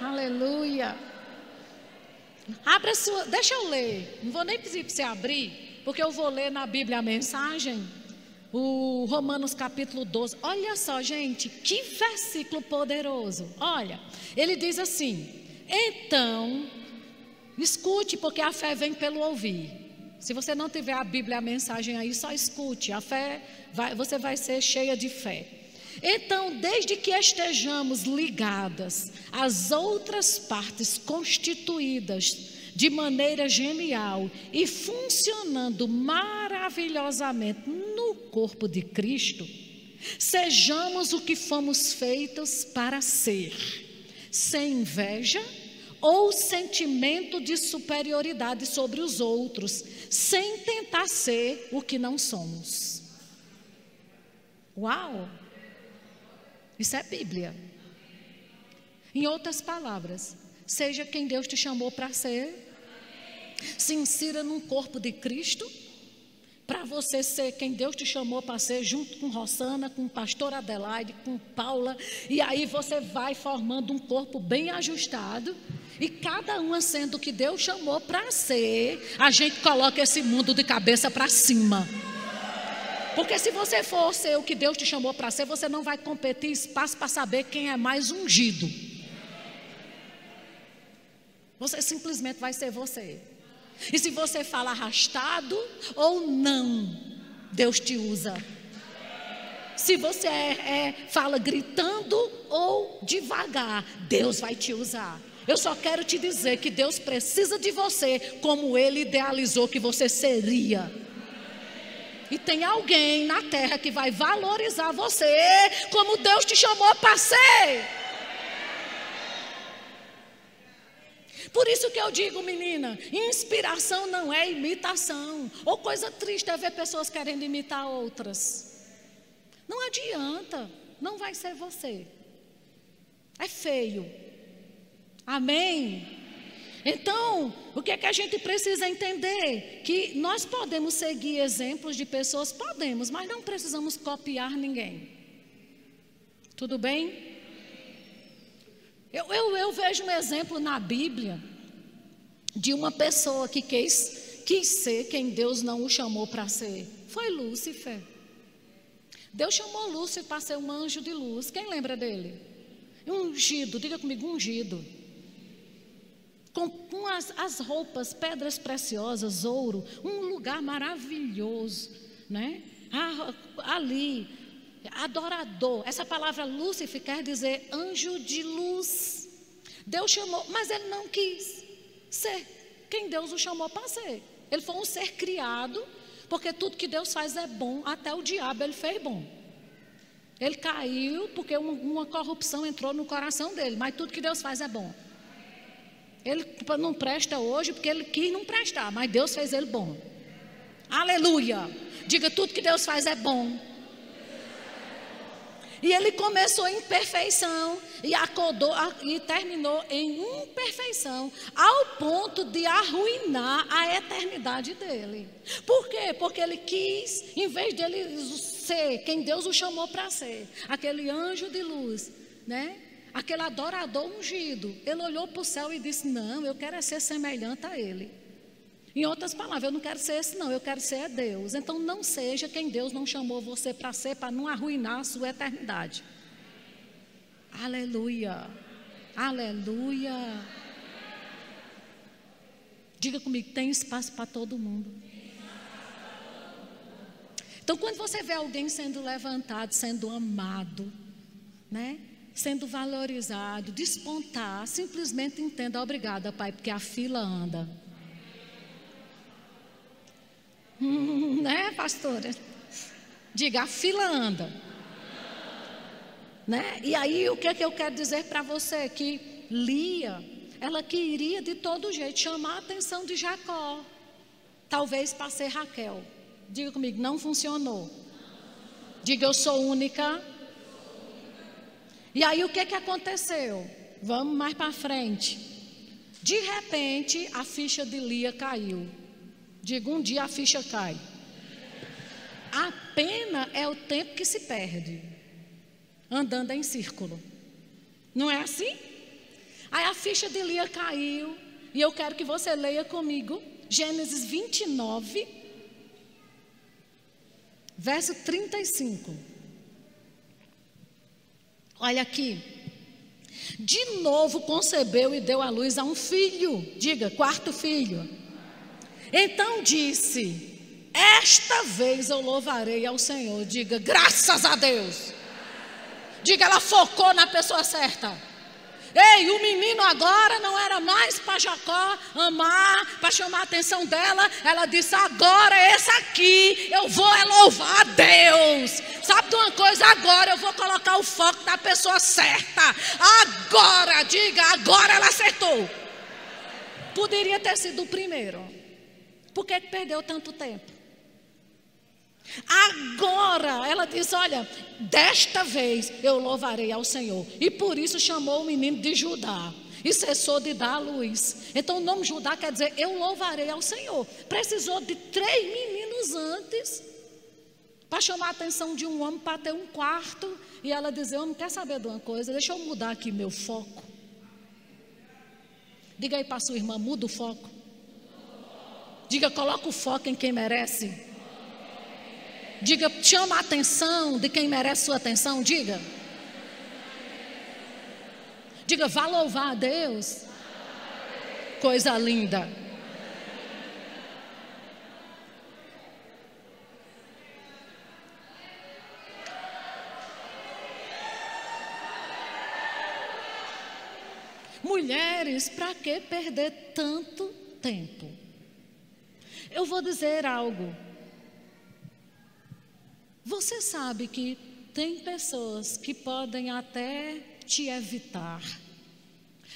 A: Aleluia. Abra sua, deixa eu ler. Não vou nem pedir para você abrir, porque eu vou ler na Bíblia a mensagem. O Romanos capítulo 12. Olha só, gente, que versículo poderoso. Olha, ele diz assim: Então, escute, porque a fé vem pelo ouvir. Se você não tiver a Bíblia, a mensagem aí, só escute. A fé, vai, você vai ser cheia de fé. Então, desde que estejamos ligadas às outras partes constituídas de maneira genial e funcionando maravilhosamente no corpo de Cristo, sejamos o que fomos feitos para ser, sem inveja ou sentimento de superioridade sobre os outros, sem tentar ser o que não somos. Uau! Isso é Bíblia. Em outras palavras, seja quem Deus te chamou para ser, se insira num corpo de Cristo, para você ser quem Deus te chamou para ser, junto com Rossana, com o pastor Adelaide, com Paula, e aí você vai formando um corpo bem ajustado, e cada uma sendo o que Deus chamou para ser, a gente coloca esse mundo de cabeça para cima. Porque se você for ser o que Deus te chamou para ser, você não vai competir espaço para saber quem é mais ungido. Você simplesmente vai ser você. E se você fala arrastado ou não, Deus te usa. Se você é, é, fala gritando ou devagar, Deus vai te usar. Eu só quero te dizer que Deus precisa de você como Ele idealizou que você seria. E tem alguém na terra que vai valorizar você como Deus te chamou para ser. Por isso que eu digo, menina, inspiração não é imitação. Ou coisa triste é ver pessoas querendo imitar outras. Não adianta, não vai ser você. É feio. Amém? Então, o que é que a gente precisa entender? Que nós podemos seguir exemplos de pessoas, podemos, mas não precisamos copiar ninguém. Tudo bem? Eu, eu, eu vejo um exemplo na Bíblia de uma pessoa que quis, quis ser quem Deus não o chamou para ser. Foi Lúcifer. Deus chamou Lúcifer para ser um anjo de luz. Quem lembra dele? Ungido, diga comigo, ungido com, com as, as roupas, pedras preciosas, ouro, um lugar maravilhoso, né? Ali, adorador. Essa palavra Lúcifer quer dizer anjo de luz. Deus chamou, mas ele não quis ser quem Deus o chamou para ser. Ele foi um ser criado, porque tudo que Deus faz é bom, até o diabo ele fez bom. Ele caiu porque uma, uma corrupção entrou no coração dele, mas tudo que Deus faz é bom. Ele não presta hoje porque ele quis não prestar, mas Deus fez ele bom. Aleluia. Diga tudo que Deus faz é bom. E ele começou em perfeição e acordou e terminou em imperfeição, ao ponto de arruinar a eternidade dele. Por quê? Porque ele quis, em vez dele ser quem Deus o chamou para ser, aquele anjo de luz, né? Aquele adorador ungido, ele olhou para o céu e disse: Não, eu quero é ser semelhante a ele. Em outras palavras, eu não quero ser esse, não, eu quero ser Deus. Então, não seja quem Deus não chamou você para ser, para não arruinar a sua eternidade. Aleluia, aleluia. Diga comigo: tem espaço para todo mundo. Então, quando você vê alguém sendo levantado, sendo amado, né? Sendo valorizado, despontar, simplesmente entenda, obrigada, Pai, porque a fila anda. Hum, né, pastora? Diga, a fila anda. Né? E aí, o que é que eu quero dizer para você? Que Lia, ela queria de todo jeito chamar a atenção de Jacó. Talvez para ser Raquel. Diga comigo, não funcionou. Diga, eu sou única e aí o que, que aconteceu? Vamos mais para frente. De repente, a ficha de Lia caiu. Digo, um dia a ficha cai. A pena é o tempo que se perde andando em círculo. Não é assim? Aí a ficha de Lia caiu. E eu quero que você leia comigo Gênesis 29, verso 35. Olha aqui. De novo concebeu e deu à luz a um filho. Diga, quarto filho. Então disse: Esta vez eu louvarei ao Senhor. Diga, graças a Deus. Diga, ela focou na pessoa certa. Ei, o menino agora não era mais para Jacó amar, para chamar a atenção dela. Ela disse: agora esse aqui eu vou é louvar a Deus. Sabe de uma coisa? Agora eu vou colocar o foco na pessoa certa. Agora, diga, agora ela acertou. Poderia ter sido o primeiro. Por que perdeu tanto tempo? Agora, ela disse: Olha, desta vez eu louvarei ao Senhor. E por isso chamou o menino de Judá. E cessou de dar a luz. Então o nome Judá quer dizer eu louvarei ao Senhor. Precisou de três meninos antes para chamar a atenção de um homem para ter um quarto. E ela dizer: Homem, quer saber de uma coisa? Deixa eu mudar aqui meu foco. Diga aí para sua irmã: muda o foco. Diga, coloca o foco em quem merece. Diga, chama a atenção de quem merece sua atenção. Diga. Diga, vá louvar a Deus. Coisa linda. Mulheres, para que perder tanto tempo? Eu vou dizer algo. Você sabe que tem pessoas que podem até te evitar,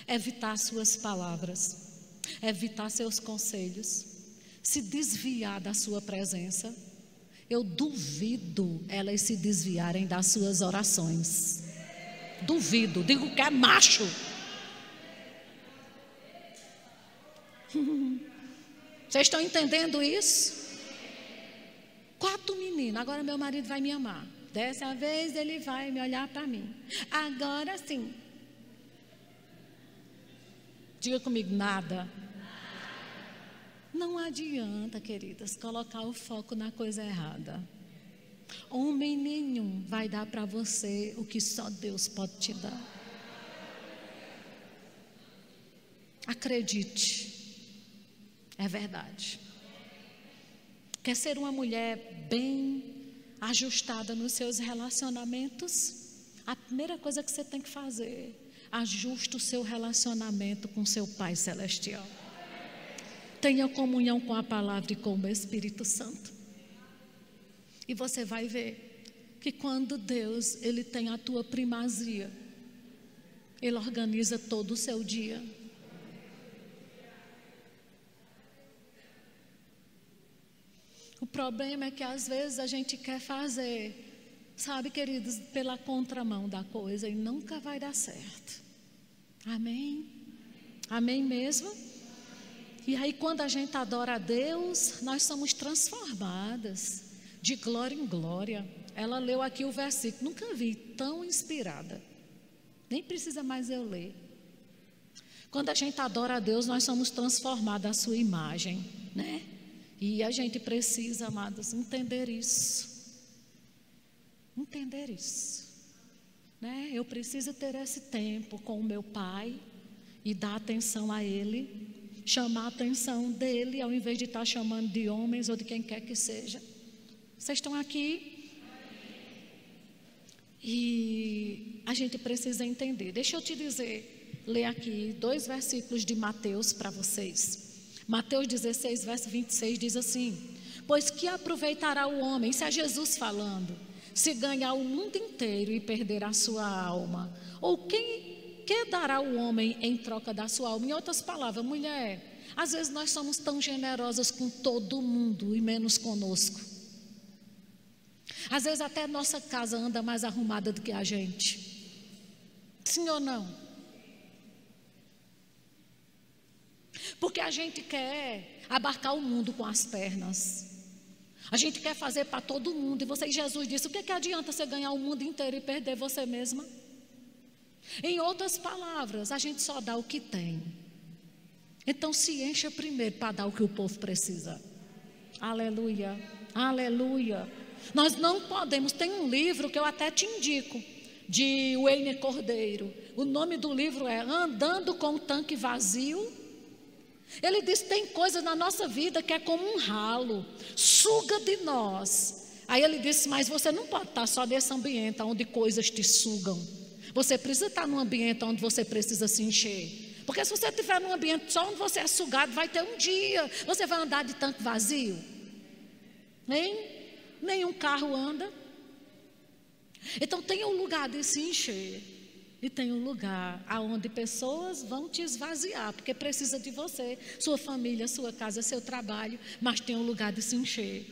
A: evitar suas palavras, evitar seus conselhos, se desviar da sua presença. Eu duvido elas se desviarem das suas orações. Duvido, digo que é macho. Vocês estão entendendo isso? Quatro meninos, agora meu marido vai me amar. Dessa vez ele vai me olhar para mim. Agora sim. Diga comigo, nada. Não adianta, queridas, colocar o foco na coisa errada. Homem nenhum vai dar para você o que só Deus pode te dar. Acredite, é verdade. Quer ser uma mulher bem ajustada nos seus relacionamentos? A primeira coisa que você tem que fazer, ajuste o seu relacionamento com seu Pai Celestial. Tenha comunhão com a palavra e com o Espírito Santo. E você vai ver que quando Deus ele tem a tua primazia, ele organiza todo o seu dia. O problema é que às vezes a gente quer fazer, sabe, queridos, pela contramão da coisa e nunca vai dar certo. Amém? Amém mesmo? E aí, quando a gente adora a Deus, nós somos transformadas de glória em glória. Ela leu aqui o versículo, nunca vi tão inspirada. Nem precisa mais eu ler. Quando a gente adora a Deus, nós somos transformados à sua imagem, né? E a gente precisa, amados, entender isso. Entender isso. Né? Eu preciso ter esse tempo com o meu pai e dar atenção a ele, chamar a atenção dele, ao invés de estar chamando de homens ou de quem quer que seja. Vocês estão aqui? E a gente precisa entender. Deixa eu te dizer, ler aqui dois versículos de Mateus para vocês. Mateus 16, verso 26 diz assim: Pois que aproveitará o homem, isso é Jesus falando, se ganhar o mundo inteiro e perder a sua alma? Ou quem que dará o homem em troca da sua alma? Em outras palavras, mulher, às vezes nós somos tão generosas com todo mundo e menos conosco. Às vezes até nossa casa anda mais arrumada do que a gente. Sim ou não? Porque a gente quer abarcar o mundo com as pernas. A gente quer fazer para todo mundo. E você, Jesus disse: o que, que adianta você ganhar o mundo inteiro e perder você mesma? Em outras palavras, a gente só dá o que tem. Então se encha primeiro para dar o que o povo precisa. Aleluia, aleluia. Nós não podemos. Tem um livro que eu até te indico, de Wayne Cordeiro. O nome do livro é Andando com o Tanque Vazio ele diz: tem coisa na nossa vida que é como um ralo, suga de nós. Aí ele disse: mas você não pode estar só nesse ambiente onde coisas te sugam. Você precisa estar num ambiente onde você precisa se encher. Porque se você estiver num ambiente só onde você é sugado, vai ter um dia. Você vai andar de tanque vazio. Nem nenhum carro anda. Então tem um lugar de se encher e tem um lugar aonde pessoas vão te esvaziar, porque precisa de você, sua família, sua casa, seu trabalho, mas tem um lugar de se encher.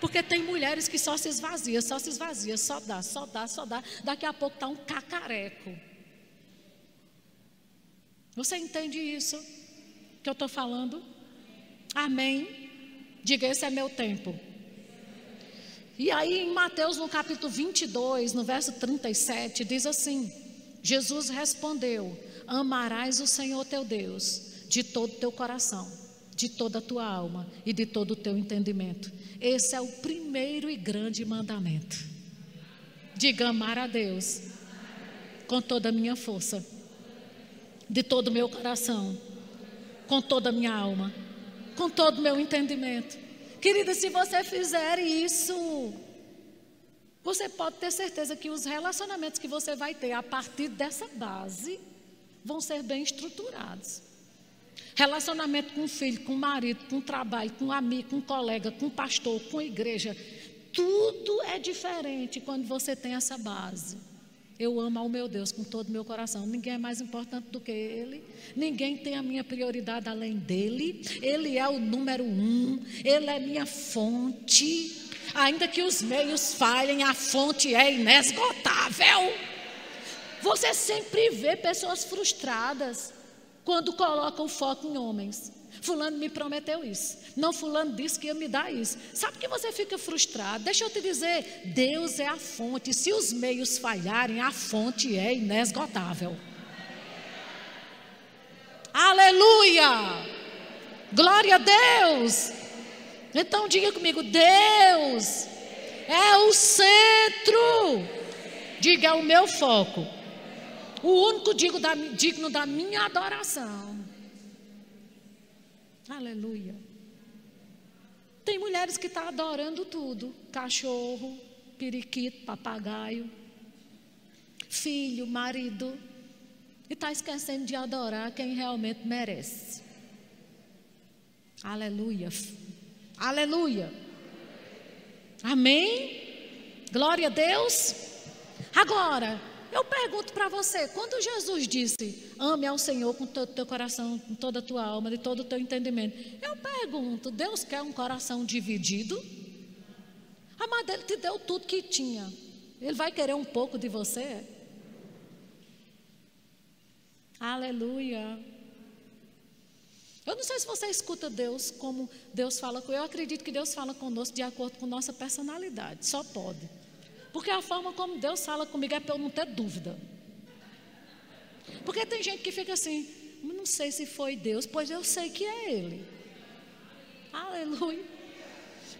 A: Porque tem mulheres que só se esvazia, só se esvazia, só dá, só dá, só dá. Daqui a pouco está um cacareco. Você entende isso que eu estou falando? Amém? Diga, esse é meu tempo. E aí em Mateus no capítulo 22, no verso 37, diz assim: Jesus respondeu: Amarás o Senhor teu Deus de todo o teu coração, de toda a tua alma e de todo o teu entendimento. Esse é o primeiro e grande mandamento. Diga amar a Deus com toda a minha força, de todo o meu coração, com toda a minha alma, com todo o meu entendimento Querida, se você fizer isso, você pode ter certeza que os relacionamentos que você vai ter a partir dessa base vão ser bem estruturados. Relacionamento com o filho, com o marido, com o trabalho, com o amigo, com o colega, com o pastor, com a igreja. Tudo é diferente quando você tem essa base. Eu amo ao meu Deus com todo o meu coração. Ninguém é mais importante do que Ele. Ninguém tem a minha prioridade além dele. Ele é o número um. Ele é minha fonte. Ainda que os meios falhem, a fonte é inesgotável. Você sempre vê pessoas frustradas quando colocam foco em homens. Fulano me prometeu isso. Não, Fulano disse que ia me dar isso. Sabe que você fica frustrado? Deixa eu te dizer: Deus é a fonte. Se os meios falharem, a fonte é inesgotável. Aleluia! Glória a Deus! Então diga comigo: Deus é o centro. Diga, é o meu foco. O único digno da minha adoração. Aleluia. Tem mulheres que estão tá adorando tudo: cachorro, periquito, papagaio, filho, marido. E está esquecendo de adorar quem realmente merece. Aleluia. Aleluia. Amém? Glória a Deus. Agora, eu pergunto para você, quando Jesus disse, ame ao Senhor com todo o teu coração, com toda a tua alma, de todo o teu entendimento, eu pergunto, Deus quer um coração dividido? Amado, Ele te deu tudo que tinha. Ele vai querer um pouco de você? Aleluia. Eu não sei se você escuta Deus como Deus fala com eu. acredito que Deus fala conosco de acordo com nossa personalidade. Só pode. Porque a forma como Deus fala comigo é para eu não ter dúvida. Porque tem gente que fica assim, não sei se foi Deus, pois eu sei que é Ele. Aleluia.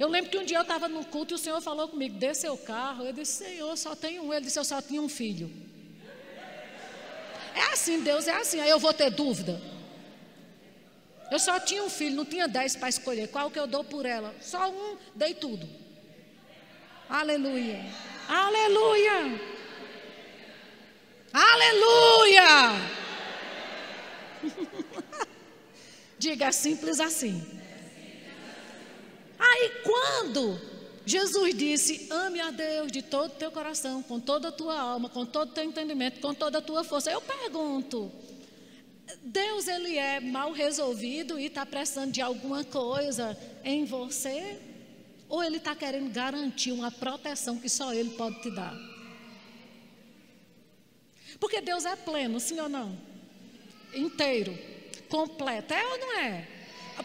A: Eu lembro que um dia eu estava no culto e o Senhor falou comigo, dê seu carro. Eu disse, Senhor, só tenho um. Ele disse, eu só tinha um filho. É assim, Deus é assim. Aí eu vou ter dúvida. Eu só tinha um filho, não tinha dez para escolher. Qual que eu dou por ela? Só um, dei tudo. Aleluia. Aleluia! Aleluia! Diga simples assim. Aí quando Jesus disse: Ame a Deus de todo o teu coração, com toda a tua alma, com todo o teu entendimento, com toda a tua força. Eu pergunto: Deus ele é mal resolvido e está precisando de alguma coisa em você? Ou ele está querendo garantir uma proteção que só ele pode te dar? Porque Deus é pleno, sim ou não? Inteiro, completo, é ou não é?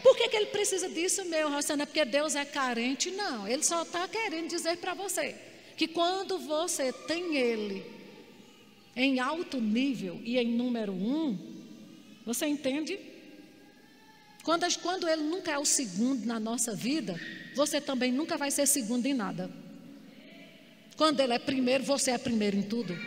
A: Por que, que ele precisa disso, meu Rosana? É porque Deus é carente? Não, ele só está querendo dizer para você que quando você tem ele em alto nível e em número um, você entende? Quando, quando ele nunca é o segundo na nossa vida, você também nunca vai ser segundo em nada. Quando ele é primeiro, você é primeiro em tudo.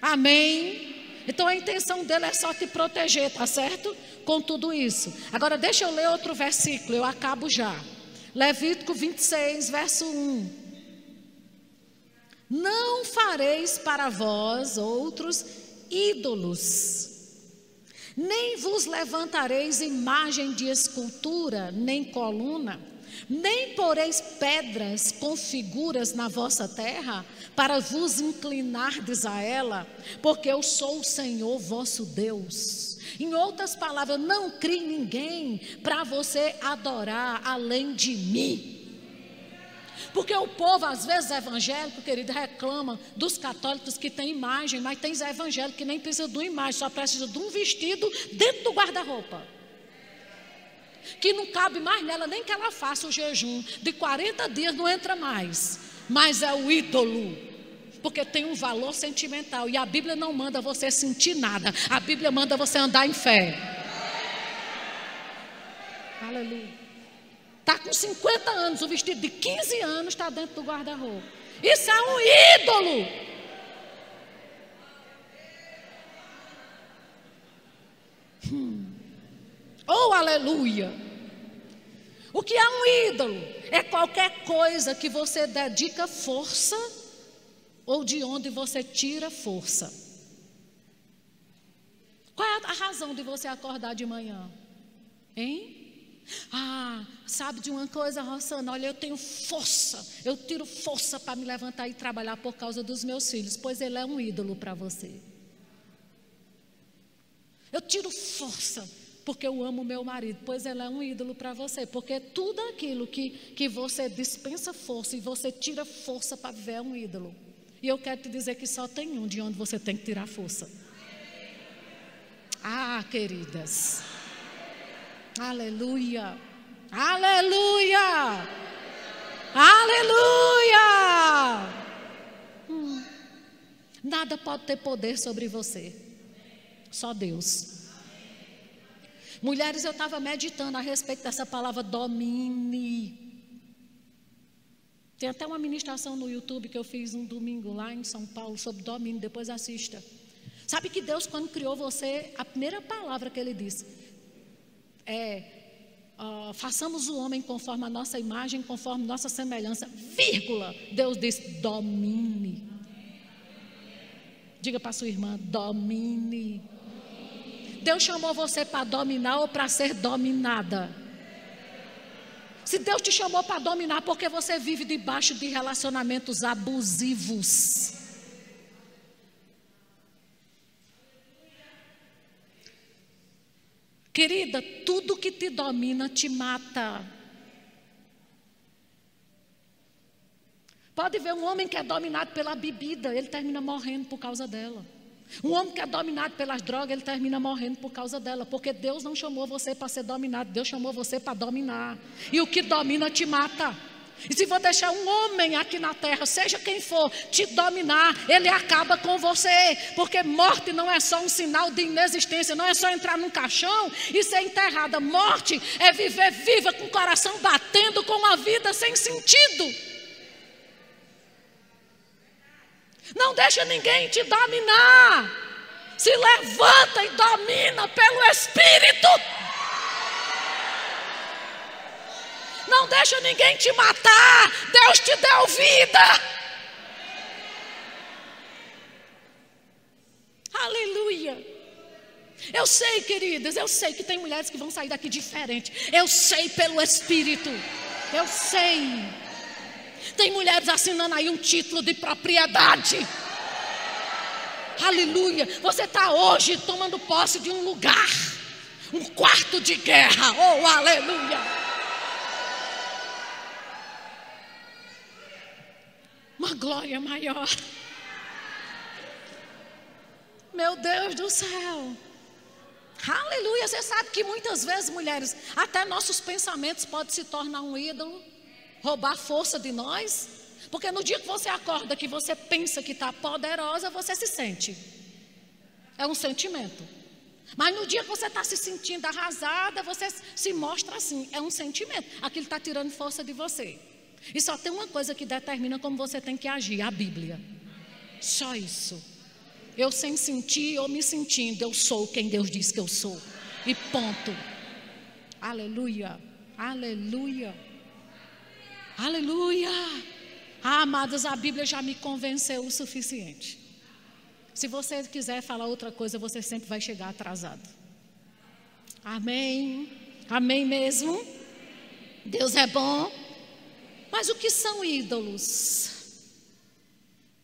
A: Amém? Então a intenção dele é só te proteger, tá certo? Com tudo isso. Agora deixa eu ler outro versículo, eu acabo já. Levítico 26, verso 1. Não fareis para vós outros ídolos, nem vos levantareis imagem de escultura, nem coluna Nem poreis pedras com figuras na vossa terra, para vos inclinardes a ela, porque eu sou o Senhor vosso Deus. Em outras palavras, não crie ninguém para você adorar além de mim. Porque o povo, às vezes, evangélico, querido, reclama dos católicos que tem imagem, mas tem evangélico que nem precisa de uma imagem, só precisa de um vestido dentro do guarda-roupa. Que não cabe mais nela, nem que ela faça o jejum de 40 dias, não entra mais. Mas é o ídolo. Porque tem um valor sentimental. E a Bíblia não manda você sentir nada. A Bíblia manda você andar em fé. Aleluia. Está com 50 anos, o vestido de 15 anos está dentro do guarda-roupa. Isso é um ídolo. Hum. Oh, aleluia. O que é um ídolo? É qualquer coisa que você dedica força ou de onde você tira força. Qual é a razão de você acordar de manhã? Hein? Ah, sabe de uma coisa, Rossana? Olha, eu tenho força, eu tiro força para me levantar e trabalhar por causa dos meus filhos, pois ele é um ídolo para você. Eu tiro força porque eu amo meu marido, pois ele é um ídolo para você, porque tudo aquilo que, que você dispensa força e você tira força para viver é um ídolo. E eu quero te dizer que só tem um de onde você tem que tirar força. Ah, queridas. Aleluia. Aleluia. Aleluia. Hum. Nada pode ter poder sobre você. Só Deus. Mulheres, eu estava meditando a respeito dessa palavra domine. Tem até uma ministração no YouTube que eu fiz um domingo lá em São Paulo sobre domínio, depois assista. Sabe que Deus, quando criou você, a primeira palavra que Ele disse é: uh, façamos o homem conforme a nossa imagem, conforme nossa semelhança, vírgula. Deus disse: domine. Diga para sua irmã: domine. Deus chamou você para dominar ou para ser dominada? Se Deus te chamou para dominar, porque você vive debaixo de relacionamentos abusivos. Querida, tudo que te domina te mata. Pode ver um homem que é dominado pela bebida, ele termina morrendo por causa dela. Um homem que é dominado pelas drogas, ele termina morrendo por causa dela, porque Deus não chamou você para ser dominado, Deus chamou você para dominar. E o que domina te mata. E se for deixar um homem aqui na terra, seja quem for, te dominar, ele acaba com você. Porque morte não é só um sinal de inexistência, não é só entrar num caixão e ser enterrada. Morte é viver viva com o coração batendo, com uma vida sem sentido. Não deixa ninguém te dominar. Se levanta e domina pelo Espírito. Não deixa ninguém te matar. Deus te deu vida. Aleluia. Eu sei, queridas, eu sei que tem mulheres que vão sair daqui diferente. Eu sei pelo Espírito. Eu sei. Tem mulheres assinando aí um título de propriedade. Aleluia. Você está hoje tomando posse de um lugar, um quarto de guerra. Oh, aleluia. Glória maior. Meu Deus do céu. Aleluia. Você sabe que muitas vezes, mulheres, até nossos pensamentos podem se tornar um ídolo roubar força de nós. Porque no dia que você acorda, que você pensa que está poderosa, você se sente. É um sentimento. Mas no dia que você está se sentindo arrasada, você se mostra assim. É um sentimento. Aquilo está tirando força de você. E só tem uma coisa que determina como você tem que agir: a Bíblia. Só isso. Eu sem sentir ou me sentindo, eu sou quem Deus diz que eu sou. E ponto. Aleluia. Aleluia. Aleluia! Ah, a Bíblia já me convenceu o suficiente. Se você quiser falar outra coisa, você sempre vai chegar atrasado. Amém? Amém mesmo? Deus é bom. Mas o que são ídolos?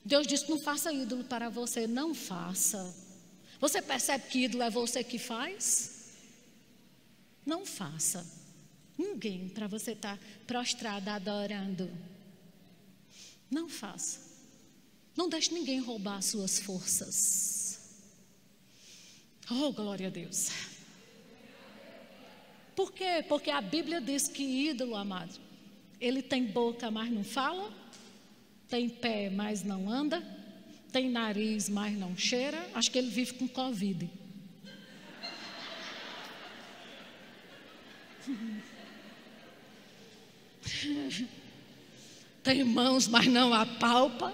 A: Deus disse: não faça ídolo para você, não faça. Você percebe que ídolo é você que faz? Não faça. Ninguém para você estar tá prostrado adorando. Não faça. Não deixe ninguém roubar suas forças. Oh, glória a Deus. Por quê? Porque a Bíblia diz que ídolo, amado, ele tem boca, mas não fala, tem pé, mas não anda, tem nariz, mas não cheira. Acho que ele vive com Covid. tem mãos, mas não apalpa.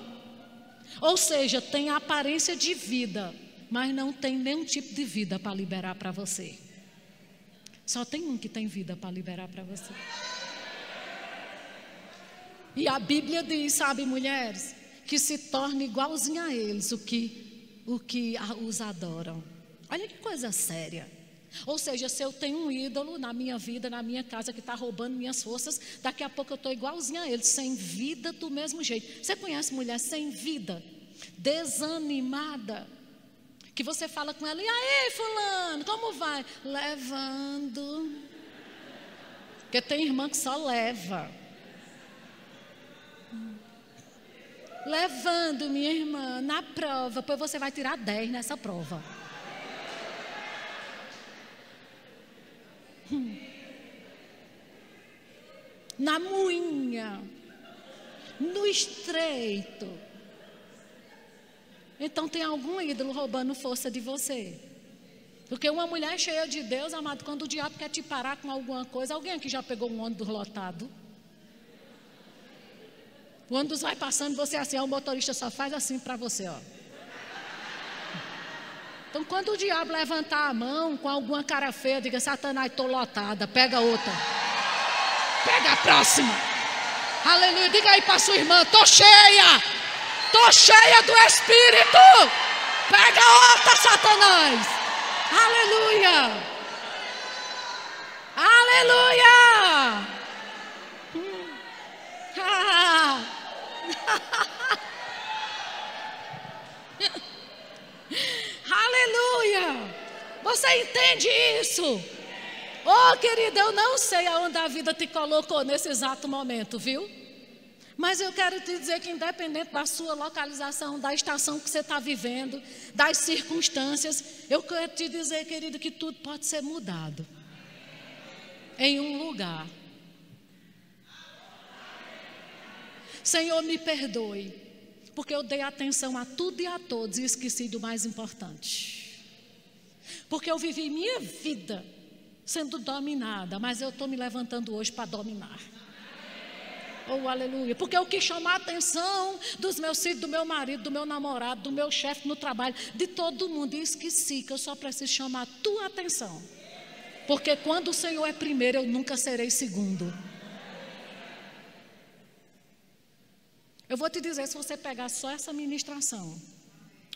A: Ou seja, tem aparência de vida, mas não tem nenhum tipo de vida para liberar para você. Só tem um que tem vida para liberar para você. E a Bíblia diz, sabe, mulheres, que se torna igualzinho a eles o que, o que os adoram. Olha que coisa séria. Ou seja, se eu tenho um ídolo na minha vida, na minha casa, que está roubando minhas forças, daqui a pouco eu estou igualzinho a ele, sem vida do mesmo jeito. Você conhece mulher sem vida, desanimada, que você fala com ela, e aí, fulano, como vai? Levando. Porque tem irmã que só leva. Levando, minha irmã, na prova, pois você vai tirar 10 nessa prova. Na moinha, no estreito. Então tem algum ídolo roubando força de você. Porque uma mulher cheia de Deus, amado, quando o diabo quer te parar com alguma coisa, alguém aqui já pegou um ônibus lotado? O ônibus vai passando, você assim, o motorista só faz assim para você, ó. Então, quando o diabo levantar a mão com alguma cara feia, diga: Satanás, estou lotada, pega outra. Pega a próxima. Aleluia. Diga aí para sua irmã: estou cheia. Estou cheia do Espírito. Pega outra, Satanás. Aleluia. Aleluia. Hum. Aleluia! Você entende isso? Oh, querida, eu não sei aonde a vida te colocou nesse exato momento, viu? Mas eu quero te dizer que, independente da sua localização, da estação que você está vivendo, das circunstâncias, eu quero te dizer, querido, que tudo pode ser mudado em um lugar. Senhor, me perdoe porque eu dei atenção a tudo e a todos e esqueci do mais importante. Porque eu vivi minha vida sendo dominada, mas eu estou me levantando hoje para dominar. Oh, aleluia. Porque eu quis chamar a atenção dos meus filhos, do meu marido, do meu namorado, do meu chefe no trabalho, de todo mundo. E esqueci que eu só preciso chamar a tua atenção. Porque quando o Senhor é primeiro, eu nunca serei segundo. Eu vou te dizer, se você pegar só essa ministração,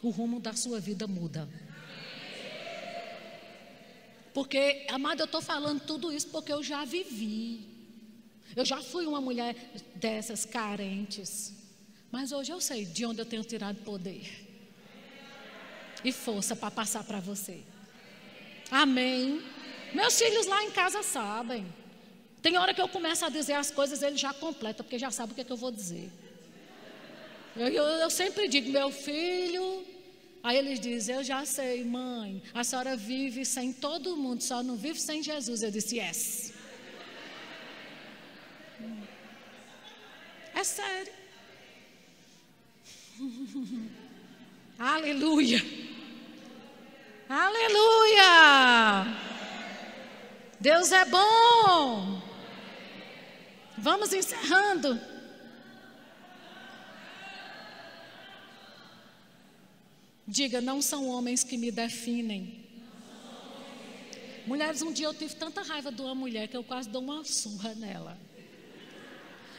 A: o rumo da sua vida muda. Porque, amado, eu estou falando tudo isso porque eu já vivi. Eu já fui uma mulher dessas carentes. Mas hoje eu sei de onde eu tenho tirado poder e força para passar para você. Amém. Meus filhos lá em casa sabem. Tem hora que eu começo a dizer as coisas, eles já completam, porque já sabem o que, é que eu vou dizer. Eu, eu, eu sempre digo, meu filho. Aí eles dizem, eu já sei, mãe, a senhora vive sem todo mundo, só não vive sem Jesus. Eu disse, yes. É sério. Aleluia. Aleluia. Deus é bom. Vamos encerrando. Diga, não são homens que me definem. Mulheres, um dia eu tive tanta raiva de uma mulher que eu quase dou uma surra nela.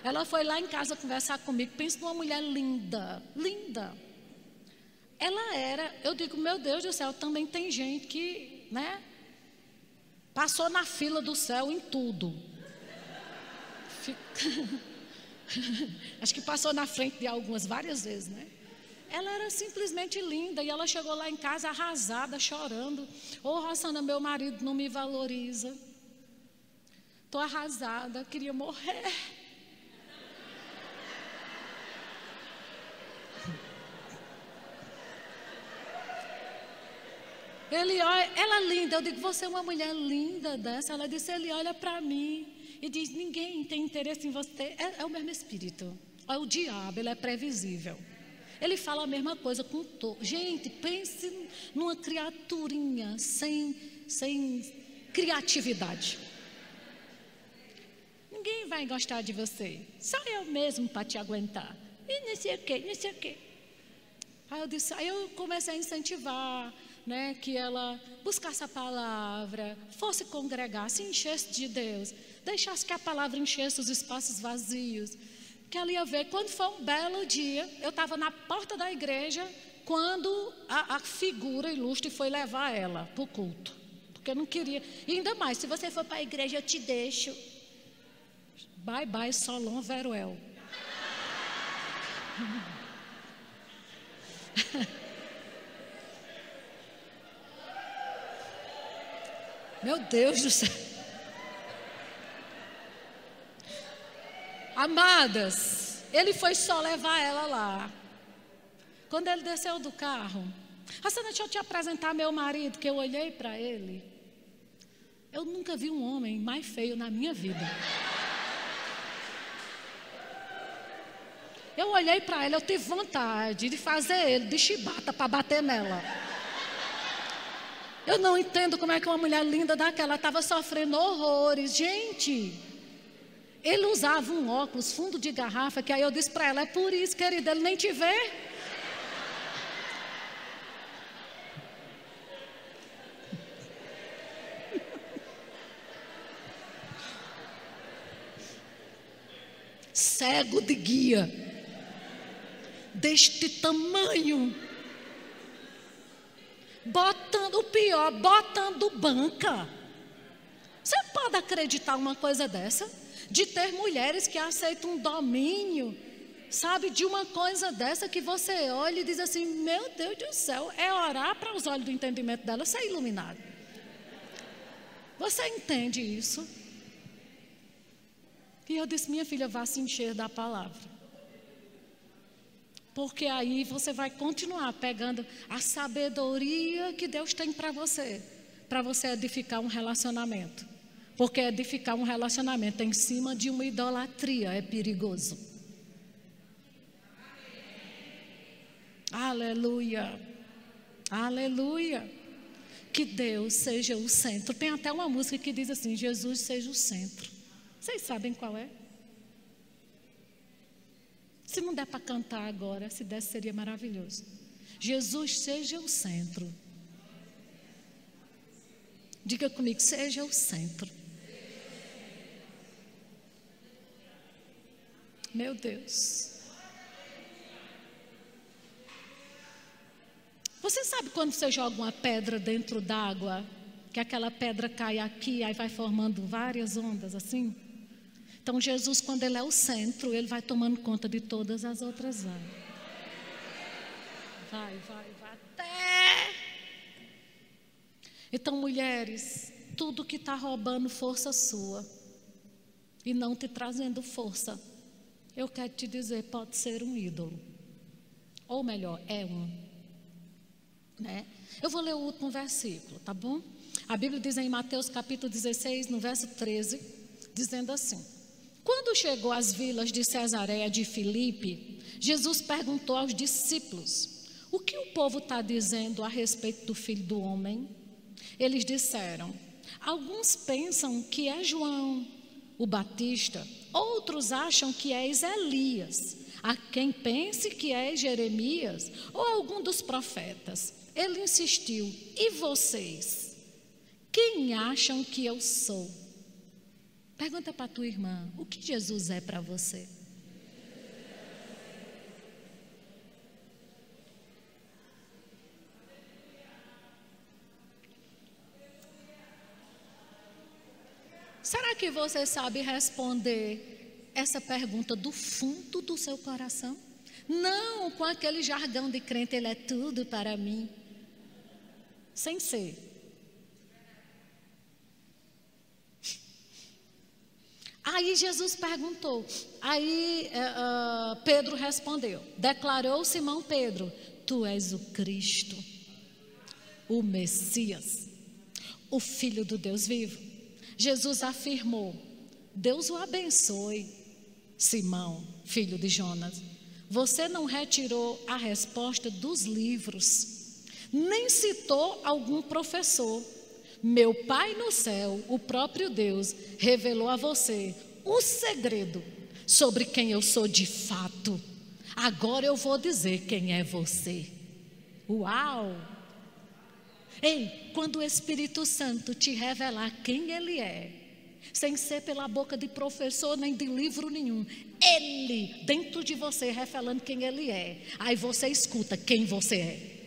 A: Ela foi lá em casa conversar comigo. Pensa numa mulher linda, linda. Ela era, eu digo, meu Deus do céu, também tem gente que, né, passou na fila do céu em tudo. Acho que passou na frente de algumas várias vezes, né? Ela era simplesmente linda e ela chegou lá em casa arrasada, chorando. Ô, oh, Rossana, meu marido não me valoriza. Estou arrasada, queria morrer. Ele olha, ela é linda. Eu digo, você é uma mulher linda dessa. Ela disse, ele olha para mim e diz, ninguém tem interesse em você. É, é o mesmo espírito. É o diabo, ele é previsível. Ele fala a mesma coisa com todo. Gente, pense numa criaturinha sem, sem criatividade. Ninguém vai gostar de você. Só eu mesmo para te aguentar. E não sei o quê, não sei o quê. Aí eu disse, aí eu comecei a incentivar né, que ela buscasse a palavra, fosse congregar, se enchesse de Deus, deixasse que a palavra enchesse os espaços vazios. Que ela ia ver, quando foi um belo dia, eu estava na porta da igreja, quando a, a figura ilustre foi levar ela para o culto. Porque eu não queria. E ainda mais, se você for para a igreja, eu te deixo. Bye bye, Solon Veruel. Meu Deus do céu. Amadas, ele foi só levar ela lá. Quando ele desceu do carro, Rassana, deixa eu te apresentar meu marido, que eu olhei para ele. Eu nunca vi um homem mais feio na minha vida. Eu olhei para ele, eu tive vontade de fazer ele de chibata para bater nela. Eu não entendo como é que uma mulher linda daquela estava sofrendo horrores. Gente, ele usava um óculos fundo de garrafa, que aí eu disse para ela, é por isso, querida, ele nem te vê. Cego de guia, deste tamanho botando o pior, botando banca. Você pode acreditar uma coisa dessa? De ter mulheres que aceitam um domínio, sabe, de uma coisa dessa que você olha e diz assim: Meu Deus do céu, é orar para os olhos do entendimento dela ser iluminado. Você entende isso? E eu disse: Minha filha, vá se encher da palavra. Porque aí você vai continuar pegando a sabedoria que Deus tem para você, para você edificar um relacionamento. Porque edificar um relacionamento em cima de uma idolatria é perigoso. Aleluia. Aleluia. Que Deus seja o centro. Tem até uma música que diz assim: Jesus seja o centro. Vocês sabem qual é? Se não der para cantar agora, se desse seria maravilhoso. Jesus seja o centro. Diga comigo, seja o centro. Meu Deus. Você sabe quando você joga uma pedra dentro d'água, que aquela pedra cai aqui, aí vai formando várias ondas assim? Então, Jesus, quando Ele é o centro, Ele vai tomando conta de todas as outras áreas. Vai, vai, vai até. Então, mulheres, tudo que está roubando força sua e não te trazendo força, eu quero te dizer, pode ser um ídolo. Ou melhor, é um. Né? Eu vou ler o último versículo, tá bom? A Bíblia diz em Mateus capítulo 16, no verso 13, dizendo assim: quando chegou às vilas de Cesareia de Filipe, Jesus perguntou aos discípulos: O que o povo está dizendo a respeito do filho do homem? Eles disseram: Alguns pensam que é João, o Batista, outros acham que é Elias, há quem pense que é Jeremias ou algum dos profetas. Ele insistiu: E vocês? Quem acham que eu sou? Pergunta para tua irmã: o que Jesus é para você? Será que você sabe responder essa pergunta do fundo do seu coração? Não com aquele jargão de crente, ele é tudo para mim. Sem ser. Aí Jesus perguntou, aí uh, Pedro respondeu, declarou Simão Pedro: Tu és o Cristo, o Messias, o Filho do Deus vivo. Jesus afirmou: Deus o abençoe, Simão, filho de Jonas. Você não retirou a resposta dos livros, nem citou algum professor meu Pai no céu, o próprio Deus, revelou a você o segredo sobre quem eu sou de fato. Agora eu vou dizer quem é você. Uau! Ei, quando o Espírito Santo te revelar quem Ele é, sem ser pela boca de professor nem de livro nenhum, Ele dentro de você revelando quem Ele é, aí você escuta quem você é.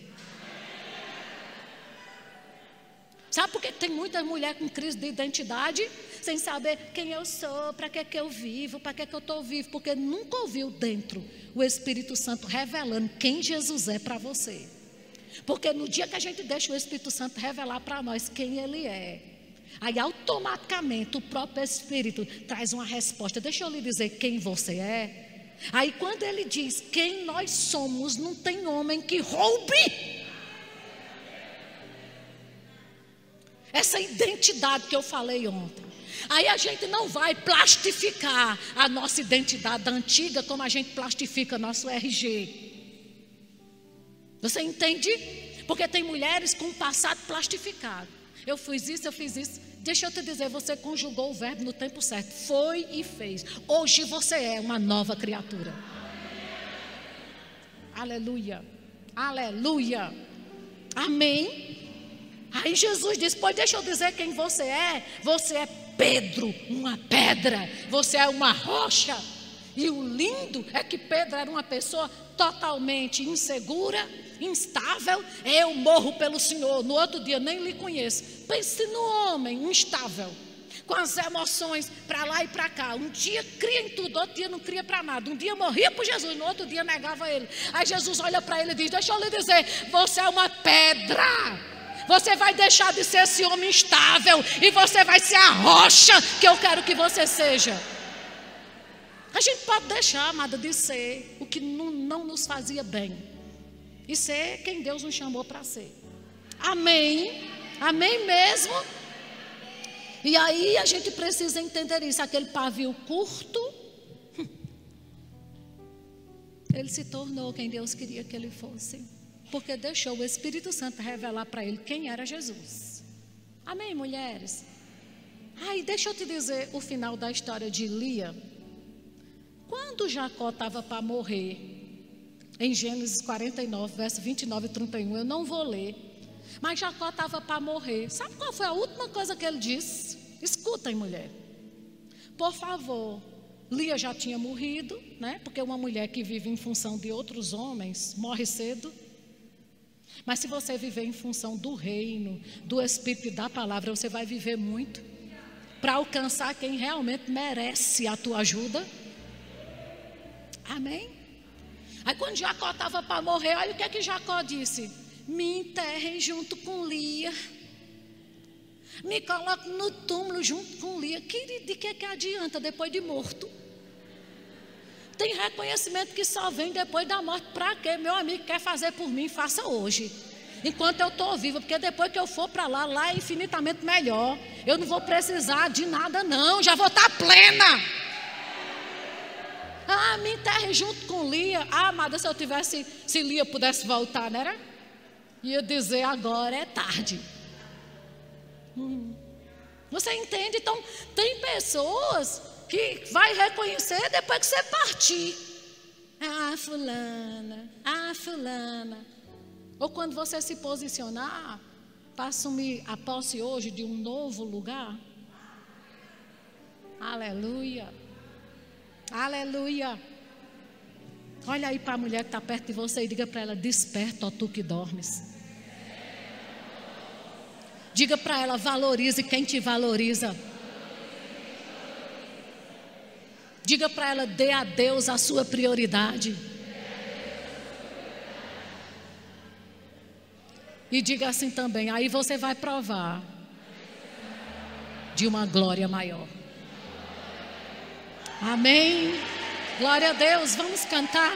A: Sabe por que tem muita mulher com crise de identidade? Sem saber quem eu sou, para que, que eu vivo, para que, que eu estou vivo, porque nunca ouviu dentro o Espírito Santo revelando quem Jesus é para você. Porque no dia que a gente deixa o Espírito Santo revelar para nós quem Ele é, aí automaticamente o próprio Espírito traz uma resposta. Deixa eu lhe dizer quem você é. Aí quando ele diz quem nós somos, não tem homem que roube Essa identidade que eu falei ontem. Aí a gente não vai plastificar a nossa identidade antiga como a gente plastifica nosso RG. Você entende? Porque tem mulheres com passado plastificado. Eu fiz isso, eu fiz isso. Deixa eu te dizer, você conjugou o verbo no tempo certo. Foi e fez. Hoje você é uma nova criatura. Aleluia. Aleluia. Amém. Aí Jesus disse: Pois deixa eu dizer quem você é. Você é Pedro, uma pedra. Você é uma rocha. E o lindo é que Pedro era uma pessoa totalmente insegura, instável. Eu morro pelo Senhor. No outro dia nem lhe conheço. Pense no homem instável com as emoções para lá e para cá. Um dia cria em tudo, outro dia não cria para nada. Um dia morria por Jesus, no outro dia negava ele. Aí Jesus olha para ele e diz: Deixa eu lhe dizer, você é uma pedra. Você vai deixar de ser esse homem estável e você vai ser a rocha que eu quero que você seja. A gente pode deixar, amada, de ser o que não, não nos fazia bem e ser quem Deus nos chamou para ser. Amém? Amém mesmo? E aí a gente precisa entender isso. Aquele pavio curto, ele se tornou quem Deus queria que ele fosse porque deixou o Espírito Santo revelar para ele quem era Jesus. Amém, mulheres? Ai, deixa eu te dizer o final da história de Lia. Quando Jacó estava para morrer, em Gênesis 49, verso 29 e 31, eu não vou ler, mas Jacó estava para morrer. Sabe qual foi a última coisa que ele disse? Escutem, mulher. Por favor, Lia já tinha morrido, né? Porque uma mulher que vive em função de outros homens morre cedo. Mas se você viver em função do reino, do Espírito e da palavra, você vai viver muito para alcançar quem realmente merece a tua ajuda. Amém? Aí quando Jacó estava para morrer, olha o que é que Jacó disse: Me enterrem junto com Lia. Me coloque no túmulo junto com Lia. Que, de que, que adianta depois de morto? Tem reconhecimento que só vem depois da morte. Para quê? Meu amigo quer fazer por mim, faça hoje. Enquanto eu estou viva, porque depois que eu for para lá, lá é infinitamente melhor. Eu não vou precisar de nada, não. Já vou estar tá plena. Ah, me enterre junto com Lia. Ah, amada, se eu tivesse, se Lia pudesse voltar, não era? Ia dizer agora é tarde. Hum. Você entende? Então, tem pessoas que vai reconhecer depois que você partir. Ah, fulana, ah, fulana. Ou quando você se posicionar para assumir a posse hoje de um novo lugar. Aleluia. Aleluia. Olha aí para a mulher que está perto de você e diga para ela: Desperta, ó tu que dormes. Diga para ela: Valorize quem te valoriza. Diga para ela: dê a Deus a sua prioridade. E diga assim também: aí você vai provar de uma glória maior. Amém. Glória a Deus. Vamos cantar.